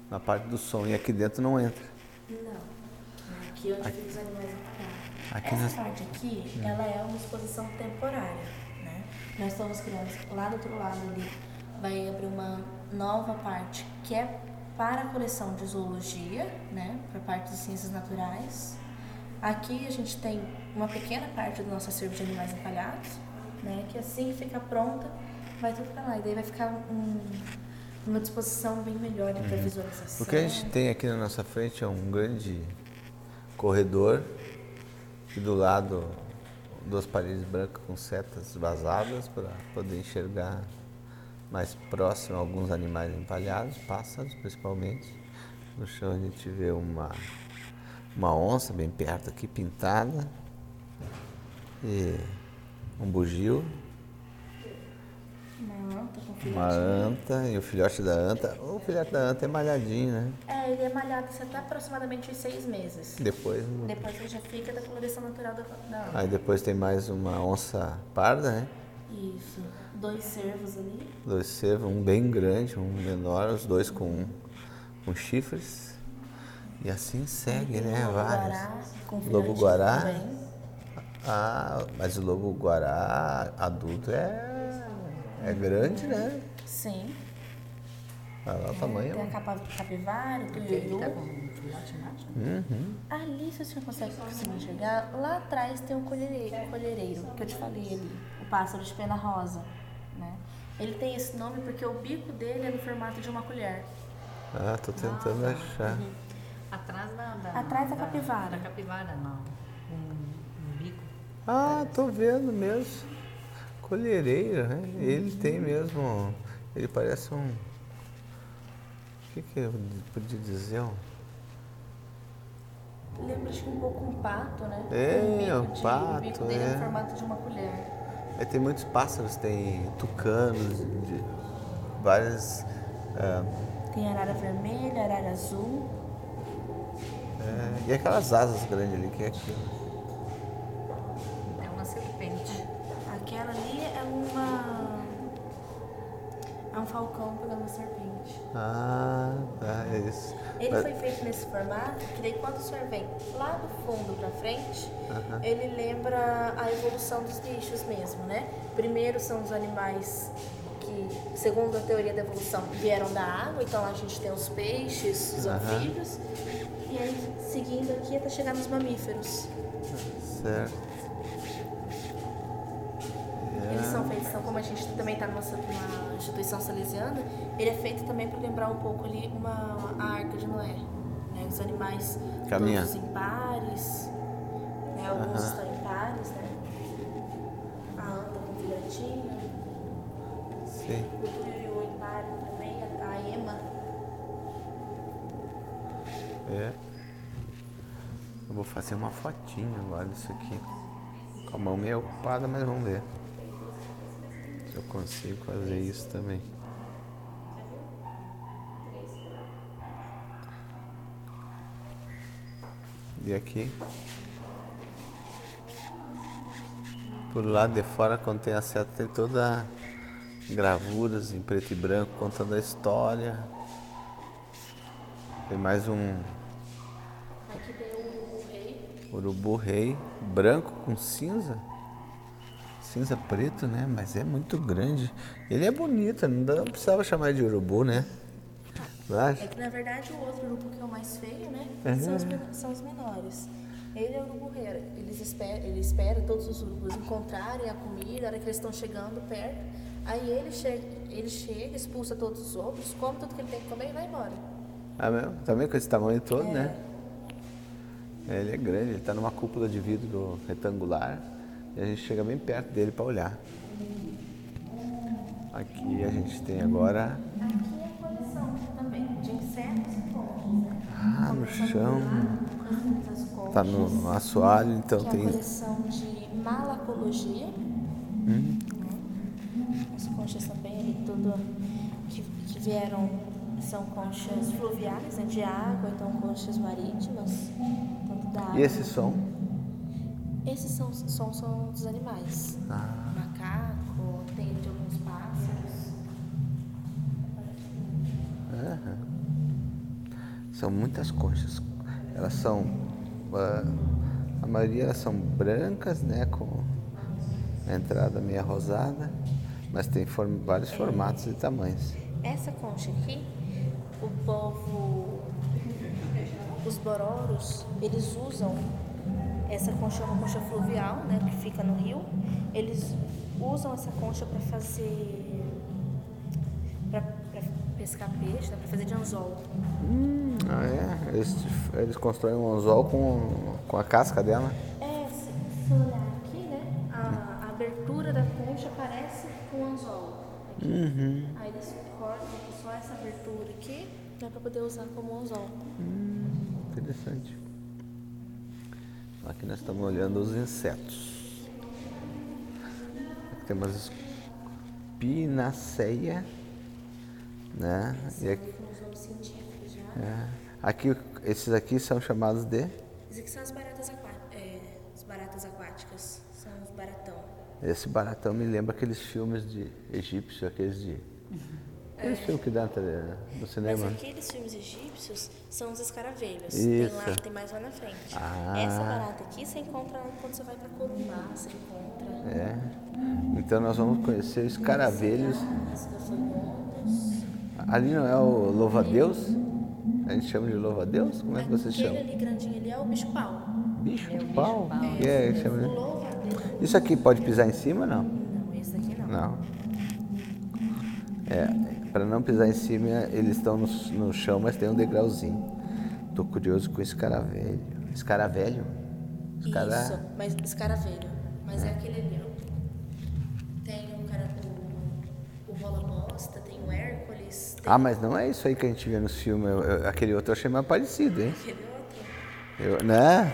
na parte do som e aqui dentro não entra. Não. Aqui é onde fica os animais empalhados. Aqui Essa nós- parte aqui, ela é uma exposição temporária, né? Nós estamos criando, lá do outro lado ali, vai abrir uma nova parte que é para a coleção de zoologia, né? Para a parte de ciências naturais. Aqui a gente tem uma pequena parte do nosso acervo de animais empalhados, né? Que assim que ficar pronta, vai tudo para lá. E daí vai ficar um- uma disposição bem melhor para visualização. O que a gente tem aqui na nossa frente é um grande corredor e do lado duas paredes brancas com setas vazadas para poder enxergar mais próximo alguns animais empalhados, pássaros principalmente. No chão a gente vê uma, uma onça bem perto aqui, pintada. E um bugio, Uma anta com uma filhote. anta e o filhote da anta. O filhote da anta é malhadinho, né? É, ele é malhado até aproximadamente uns seis meses. Depois. Depois ele já fica da coloração natural da, da anta. Aí depois tem mais uma onça parda, né? Isso. Dois cervos ali. Dois cervos, um bem grande, um menor, os dois com, com chifres. E assim segue, né? Lobo Vários. guará com Lobo guará. Ah, mas o lobo guará adulto é, é grande, né? Sim. Olha lá o tamanho. Tem a capa, capivara, o tuiuiu. tá um? Uhum. Ali, se o senhor consegue conseguir enxergar, lá atrás tem um colhereiro, um colhereiro que eu te falei ali, o pássaro de pena rosa. Né? Ele tem esse nome porque o bico dele é no formato de uma colher. Ah, tô tentando achar. Atrás da, da- Atrás da capivara. Da capivara, não. Ah, tô vendo mesmo. Colhereiro, né? Ele tem mesmo. Ele parece um. O que, que eu podia dizer? Lembra acho que um pouco um pato, né? É, um de- pato, O bico dele é é. no formato de uma colher. Aí tem muitos pássaros, tem tucanos, de várias. ah, Tem arara vermelha, arara azul. é, e aquelas asas grandes ali, que é aquilo? É uma serpente. Aquela ali é uma. É um falcão pegando uma serpente. Ah, tá, é isso. Ele foi feito nesse formato que daí quando o senhor vem lá do fundo pra frente, Aham. ele lembra a evolução dos bichos mesmo, né? Primeiro são os animais que, segundo a teoria da evolução, vieram da água, então a gente tem os peixes, os Aham. anfíbios, e aí seguindo aqui até chegar nos mamíferos. Certo. Eles são feitos, então, como a gente também está numa, numa instituição salesiana, ele é feito também para lembrar um pouco ali uma, a arca de Noé. Né? Os animais Caminha. todos em pares, né? alguns estão em pares, né? A anta com filhotinho, Sim. o tuiuiu em par também, a, a ema. É. Eu vou fazer uma fotinha agora disso aqui. Com a mão meio ocupada, mas vamos ver. Eu consigo fazer isso também. E aqui. Por lado de fora, quando tem a seta, tem toda gravuras em preto e branco contando a história. Tem mais um Aqui tem o, o rei. urubu rei branco com cinza. Cinza preto, né? Mas é muito grande. Ele é bonito, não, dá- não precisava chamar de urubu, né? Acha? É que na verdade o outro urubu que é o mais feio, né? Uhum. São, os, são os menores. Ele é o urubu rei. Eles esperam, ele espera todos os urubus encontrarem a comida, a hora que eles estão chegando perto. Aí ele chega, ele chega, expulsa todos os outros, come tudo que ele tem que comer e vai embora. Ah, mesmo? Também com esse tamanho todo, É. né? É, Ele é grande, ele está numa cúpula de vidro retangular e a gente chega bem perto dele para olhar. Aqui a gente tem agora Aqui é a coleção também de insetos e conchas, né? Ah, no chão. lá, com as muitas conchas, tá no assoalho, então que é a tem coleção de malacologia. Hum. As conchas também ali tudo que, que vieram são conchas fluviais, né, de água, então conchas marítimas, tanto da água. E esse som? Esses são, são, são dos animais. Ah, Macaco, tem de alguns pássaros. aham. São muitas conchas. Elas são ah, a maioria elas são brancas, né, com a entrada meia rosada, mas tem form- vários formatos e tamanhos. Essa concha aqui, o povo, os bororos, eles usam essa concha, é uma concha fluvial, né, que fica no rio. Eles usam essa concha para fazer, para pescar peixe, né, para fazer de anzol. Ah, é? Eles, eles constroem um anzol com, com a casca dela? É, se, se olhar aqui, né, a, a abertura da concha parece com o anzol. Uhum. Aí eles cortam só essa abertura aqui, né, para poder usar como anzol. Interessante. Aqui nós estamos olhando os insetos. tem umas espinaceia, né? E aqui, científicos já. é, aqui, esses aqui são chamados de. Esses aqui são as baratas, aquá- é, as baratas aquáticas. São os baratão. Esse baratão me lembra aqueles filmes de egípcio, aqueles de. Aqueles filmes que dá no Mas cinema. aqueles filmes egípcios são os escaravelhos. Isso. Tem, lá, tem mais lá na frente. Ah. Essa barata aqui você encontra quando você vai pra Corumbá, você encontra. É. Então nós vamos conhecer os caravelhos. As gafanhotos. Ali não é o louva-a-Deus? A gente chama de louva-a-Deus? Como é que vocês Aquele chamam? ali grandinho ali é o bicho-pau. Bicho É o pau? bicho-pau. Que é, que chama de-. Isso aqui pode pisar em cima não? Não, esse daqui não. Não. É, para não pisar em cima, eles estão no, no chão, mas tem um degrauzinho. Tô curioso com escaravelho. Escaravelho? Escara... Isso, mas escaravelho. Mas é aquele ali, ó. Tem o cara o, o Rola Bosta, tem o Hércules, tem Ah, mas não é isso aí que a gente vê nos filmes. Eu- eu- aquele outro eu achei mais parecido, hein? aquele outro. Eu, né?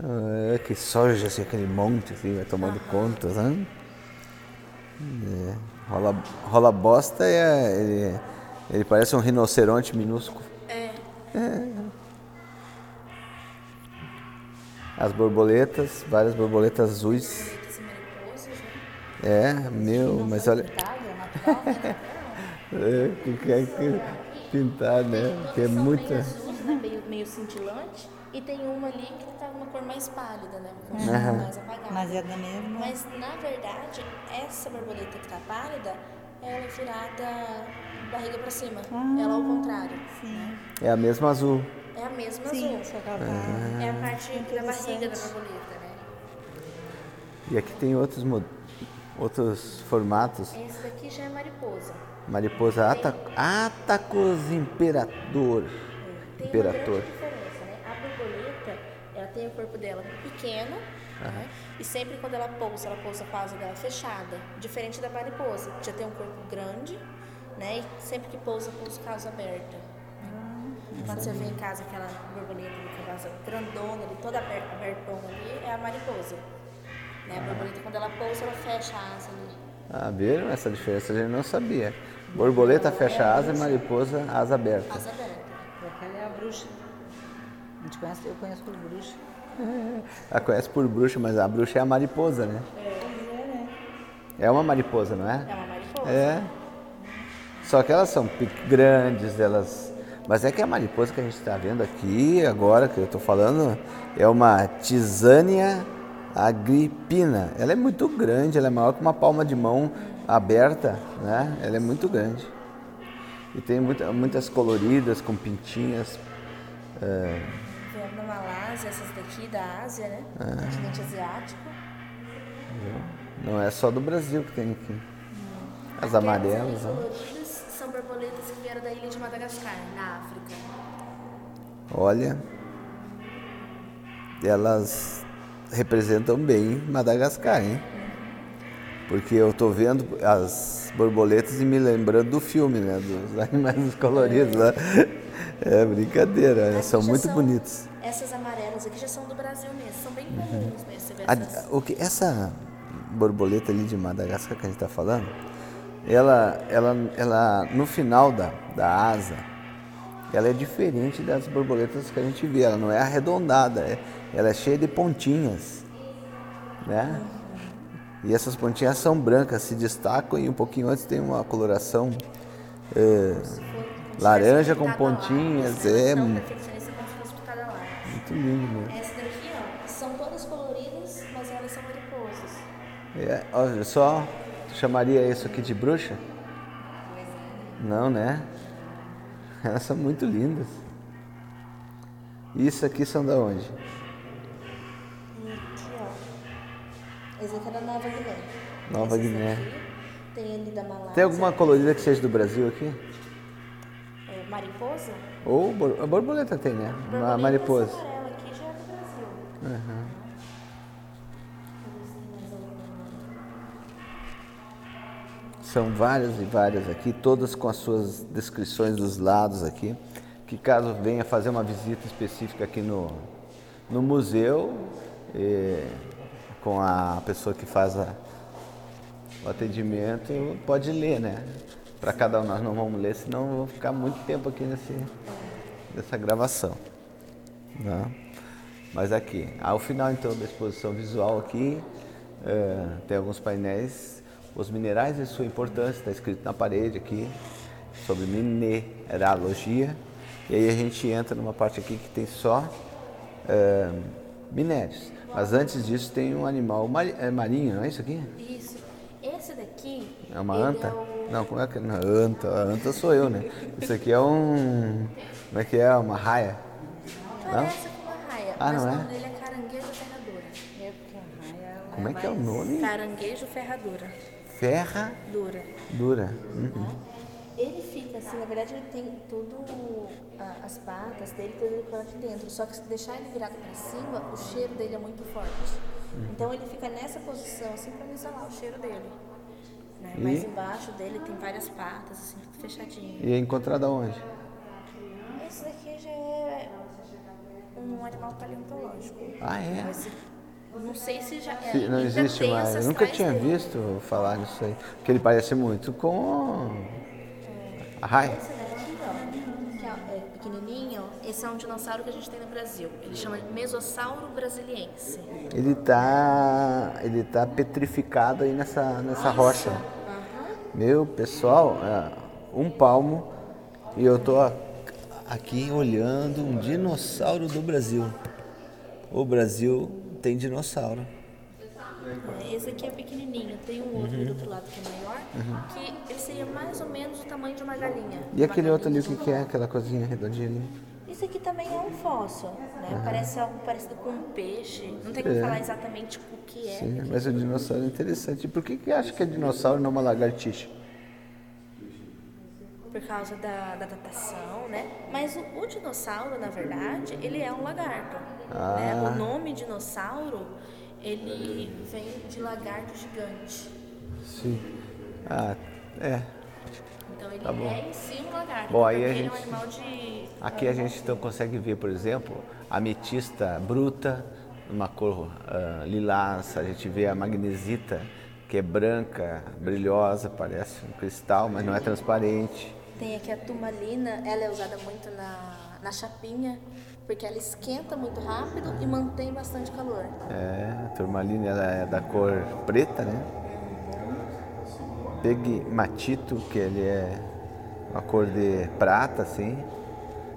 Ah, que soja, assim, aquele monte, assim, vai tomando conta, né? É. Rola, rola bosta é. Ele, ele parece um rinoceronte minúsculo. É, As borboletas, várias borboletas azuis. né? É, meu, mas olha. Pintado, é? É, que quer que pintar, né? Que é muita. meio azuis, né? Meio, meio cintilante. E tem uma ali que uma cor mais pálida, né? Uma cor Aham. mais apagada. Mas é da mesma. Mas na verdade, essa borboleta que tá pálida, ela é virada barriga pra cima. ela ao contrário. Né? É a mesma azul. É a mesma Sim, azul. só que ela tá- É a parte da barriga da borboleta, né? E aqui tem outros, outros formatos. Esse daqui já é mariposa. Mariposa ata, Atacus imperador. Tem Imperator. uma grande diferença, né? A borboleta, ela tem o corpo dela pequeno, né? E sempre quando ela pousa, ela pousa com a asa dela fechada. Diferente da mariposa, que já tem um corpo grande, né? E sempre que pousa, pousa com a asa aberta. né? Quando você vê em casa aquela borboleta com a asa grandona toda aberta, abertona ali, é a mariposa. Né? A borboleta, quando ela pousa, ela fecha a asa ali. Ah, viram? Essa diferença a gente não sabia. Borboleta fecha a asa e mariposa asa aberta. Asa aberta. Aquela é a bruxa. A gente conhece, eu conheço por bruxa. Ela conhece por bruxa, mas a bruxa é a mariposa, né? É uma mariposa, não é? É uma mariposa. É. Só que elas são grandes, elas. Mas é que a mariposa que a gente está vendo aqui agora, que eu estou falando, é uma Tisânia agripina. Ela é muito grande, ela é maior que uma palma de mão aberta, né? Ela é muito grande. E tem muita- muitas coloridas, com pintinhas. é, Malásia, essas daqui da Ásia, né? Continente asiático. não é só do Brasil que tem aqui. As Aquelas amarelas, ó. coloridas são borboletas que vieram da ilha de Madagascar, na África. Olha, elas representam bem Madagascar, hein? Porque eu tô vendo as borboletas e me lembrando do filme, né? Dos animais coloridos lá. É brincadeira, elas são muito bonitas. Essas amarelas aqui já são do Brasil mesmo, são bem comuns mesmo. Vê A- essas. o que, essa borboleta ali de Madagascar que a gente está falando, ela, ela, ela, no final da, da asa, ela é diferente das borboletas que a gente vê. Ela não é arredondada, é- ela é cheia de pontinhas, né? E essas pontinhas são brancas, se destacam e um pouquinho antes tem uma coloração é, laranja com pontinhas. É lindo. Essa daqui, ó, são todas coloridas, mas elas são mariposas. É, olha só, chamaria isso aqui de bruxa? Não, né? Elas são muito lindas. Isso aqui são da onde? E aqui, ó. Esse aqui é da Nova Guiné. Nova Guiné. aqui Tem ali da Malásia. Tem alguma colorida que seja do Brasil aqui? é, mariposa? Ou borboleta tem, né? Borboleta mariposa. essa amarela aqui já é do Brasil. São várias e várias aqui, todas com as suas descrições dos lados aqui. Que caso venha fazer uma visita específica aqui no, no museu, eh, com a pessoa que faz a, o atendimento, pode ler, né? Para cada um, nós não vamos ler, senão vou ficar muito tempo aqui nesse, nessa gravação. Né? Mas aqui, ao final então da exposição visual aqui, eh, tem alguns painéis, os minerais e sua importância, está escrito na parede aqui, sobre mineralogia. E aí a gente entra numa parte aqui que tem só eh, minérios. Mas antes disso tem um animal mari- é marinho, não é isso aqui? Isso. Esse daqui. É uma anta? É o... Não, como é que. Não, anta, a anta sou eu, né? Isso aqui é um. Como é que é? Uma raia? Parece raia, Ah, mas não o é? nome dele é caranguejo ferradura. É porque a raia ela Como é que é o nome? Caranguejo ferradura. Ferra Dura. dura. Uhum. Ele fica assim, na verdade ele tem tudo, ah, as patas dele, tudo ele aqui dentro. Só que se deixar ele virado para cima, o cheiro dele é muito forte. Uhum. Então ele fica nessa posição, assim, para isolar o cheiro dele. Né? E? Mas embaixo dele tem várias patas, assim, tudo fechadinho. E é encontrado aonde? Esse daqui já é um animal paleontológico. Ah, é? Mas não sei se já é. Se- Não existe mais. Eu nunca tinha dele. visto falar nisso aí. Porque ele parece muito com. A raia. É, é pequenininho, esse é um dinossauro que a gente tem no Brasil. Ele chama Mesossauro brasiliense. Ele tá. Ele tá petrificado aí nessa, nessa rocha. Meu, pessoal, é, um palmo e eu tô aqui olhando um dinossauro do Brasil. O Brasil tem dinossauro. Esse aqui é pequenininho, tem um outro do outro lado que é maior, que ele seria mais ou menos o tamanho de uma galinha. E aquele outro ali, o que, que é? Aquela coisinha redondinha ali? Esse aqui também é um fóssil, né? Parece algo parecido com um peixe. Não tem como É. falar exatamente o que é. Sim, mas o dinossauro é interessante. E por que, que acha que é dinossauro e não uma lagartixa? Por causa da, da datação, né? Mas o, o dinossauro, na verdade, ele é um lagarto. Ah. Né? O nome dinossauro, ele vem de lagarto gigante. Sim. Ah, é. Então ele Tá bom. é em si um lagarto. Bom, aí a ele é um gente- animal de. Aqui a gente então consegue ver, por exemplo, a ametista bruta, numa cor ah, lilás. A gente vê a magnesita, que é branca, brilhosa, parece um cristal, mas não é transparente. Tem aqui a turmalina, ela é usada muito na, na chapinha, porque ela esquenta muito rápido e mantém bastante calor. É, a turmalina ela é da cor preta, né? Pegmatito, que ele é uma cor de prata, assim.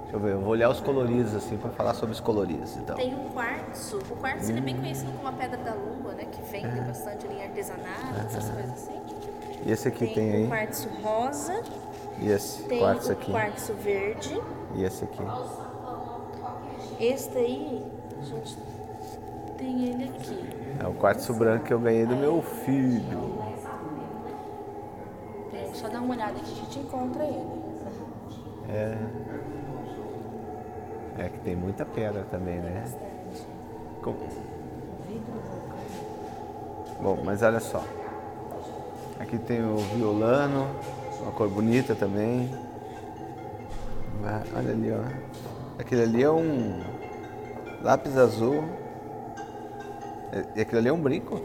Deixa eu ver, eu vou olhar os coloridos, assim, para falar sobre os coloridos, então. Tem um quartzo. O quartzo ele é bem conhecido como a pedra da lua, né? Que vende É. bastante ali em artesanato, essas coisas assim. E esse aqui tem, o aí, quartzo rosa, e esse tem quartzo aqui, quartzo verde. e esse aqui. Esse daí, gente, tem ele aqui. É o quartzo branco que eu ganhei do meu filho. Só dá uma olhada que a gente encontra ele. É. É que tem muita pedra também, né? Com- Bom, mas olha só. Aqui tem o violano, uma cor bonita também. Olha ali, ó. Aquele ali é um lápis azul. E- E aquele ali é um brinco.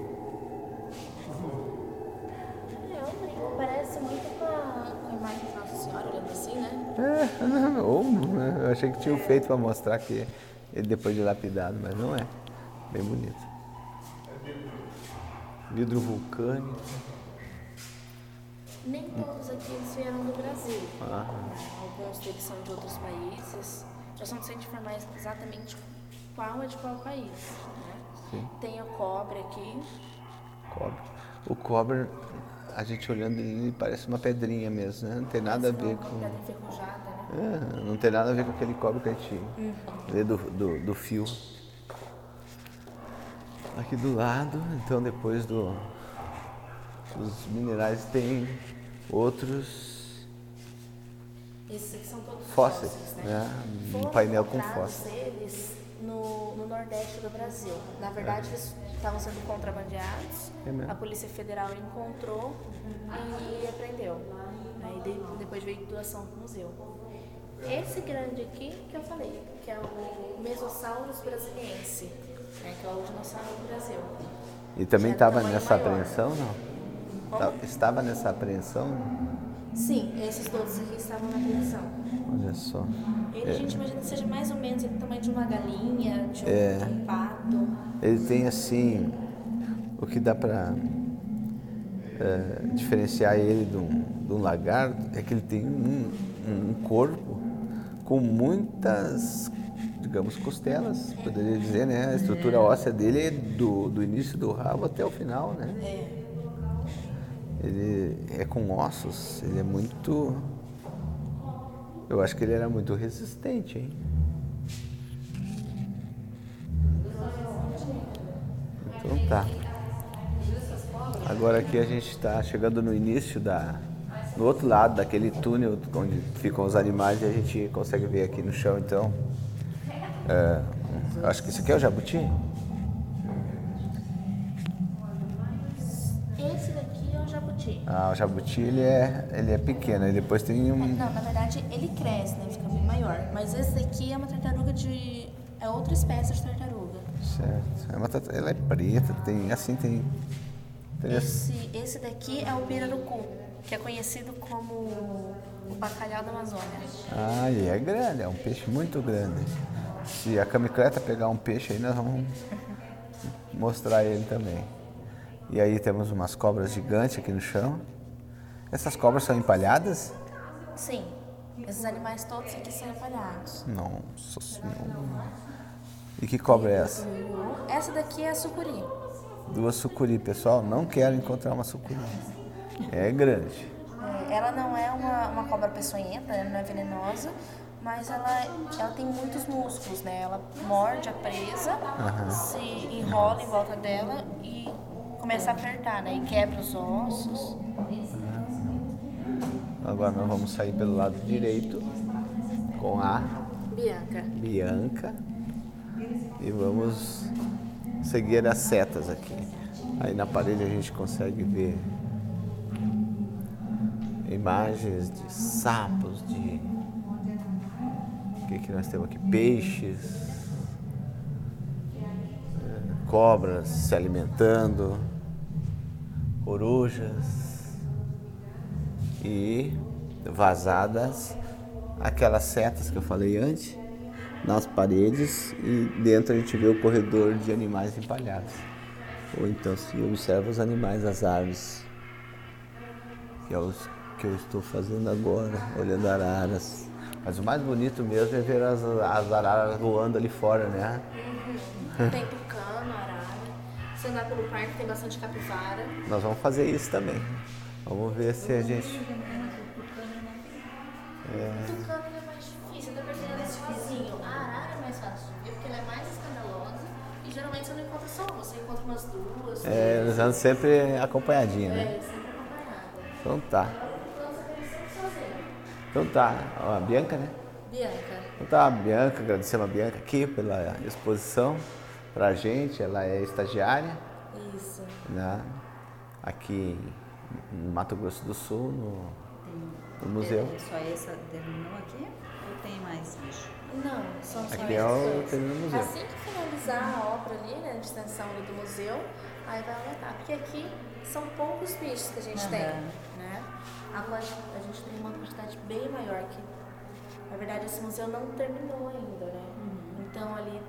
É, um brinco, parece muito com a, imagem de Nossa Senhora, olhando assim, né? É, não, ou, né? eu achei que tinha feito para mostrar que ele depois de lapidado, mas não é. Bem bonito. Vidro vulcânico. Nem todos aqui eles vieram do Brasil. Ah, Alguns deles são de outros países. Nós não sei te informar exatamente qual é de qual país. Né? sim, Tem o cobre aqui. cobre. O cobre, a gente olhando ele parece uma pedrinha mesmo, né? Não tem nada a ver com. Né? É, não tem nada a ver com aquele cobre que a gente vê do, do, do fio. Aqui do lado, então depois do, dos minerais tem outros Esses aqui são todos fósseis, fósseis, né? né? Um Foram painel com fósseis. eles no, no Nordeste do Brasil. Na verdade, eles estavam sendo contrabandeados. É a Polícia Federal encontrou e apreendeu. Aí de- depois veio doação para o museu. Esse grande aqui que eu falei, que é o Mesosaurus brasiliense, né, que é o dinossauro do Brasil. E também estava tamanho nessa maior. apreensão, não? Tá- Estava nessa apreensão? Sim, esses todos aqui estavam na apreensão. Olha só. Ele a gente imagina que seja mais ou menos do tamanho de uma galinha, de um, É. de um pato. Ele tem assim. O que dá para diferenciar ele de um, de um lagarto é que ele tem um, um corpo com muitas, digamos, costelas, poderia dizer, né? A estrutura óssea dele é do, do início do rabo até o final, né? É. Ele é com ossos, ele é muito. Eu acho que ele era muito resistente, hein? Então tá. Agora aqui a gente está chegando no início da. No outro lado daquele túnel onde ficam os animais e a gente consegue ver aqui no chão então. é, acho que isso aqui é o jabuti? Esse daqui é o jabuti. Ah, o jabuti ele é, ele é pequeno, e depois tem um. Não, na verdade ele cresce, né? Fica bem maior. Mas esse daqui é uma tartaruga de. É outra espécie de tartaruga. Certo. É uma tatu- ela é preta, tem assim tem. tem esse- Esse, esse daqui é o pirarucu, que é conhecido como o bacalhau da Amazônia. Ah, e é grande, é um peixe muito grande. Se a camicleta pegar um peixe aí, nós vamos mostrar ele também. E aí temos umas cobras gigantes aqui no chão. Essas cobras são empalhadas? Sim, esses animais todos aqui são empalhados. Nossa senhora. E que cobra é essa? Essa daqui é a sucuri. Duas sucuri, pessoal. Não quero encontrar uma sucuri. É grande. É, Ela não é uma, uma cobra peçonhenta, ela não é venenosa, mas ela, ela tem muitos músculos, né? Ela morde a presa, se enrola em volta dela e começa a apertar, né? E quebra os ossos. Agora nós vamos sair pelo lado direito com a Bianca. Bianca e vamos seguir as setas aqui. Aí na parede a gente consegue ver imagens de sapos, de o que, que nós temos aqui? Peixes, eh, cobras se alimentando, corujas e vazadas aquelas setas que eu falei antes nas paredes e dentro a gente vê o corredor de animais empalhados. Ou então se observa os animais, as aves, que é os que eu estou fazendo agora, olhando araras. Mas o mais bonito mesmo é ver as, as araras voando ali fora, né? Arara. Se andar pelo parque tem bastante capivara. Nós vamos fazer isso também. Vamos ver se a gente. O tucano é mais difícil, até porque ele é vizinho. A arara é mais fácil de ver porque ela é mais escandalosa e geralmente você não encontra só uma, você encontra umas duas. É, eles andam sempre acompanhadinho, né? É, sempre acompanhada. Então tá. Então você. Então tá. A Bianca, né? Bianca. Então tá, a Bianca, agradecemos a Bianca aqui pela exposição pra gente. Ela é estagiária Isso. né? aqui no Mato Grosso do Sul, no, no museu. É só essa terminou aqui? Ou tem mais bicho? Não, são só Aqui é o terreno do museu. Assim que finalizar a obra ali, né, de extensão ali do museu, aí vai aumentar. Porque aqui são poucos bichos que a gente tem, Aham. né? Agora a gente tem uma quantidade bem maior que... Na verdade, esse museu não terminou ainda, né? Então ali,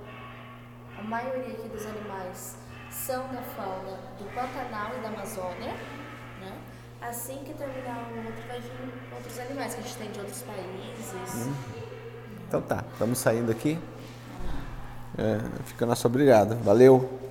a maioria aqui dos animais são da fauna do Pantanal e da Amazônia, né? Assim que terminar o outro, vai vir outros animais que a gente tem de outros países. Então tá, estamos saindo aqui. É, fica nosso obrigado. Valeu!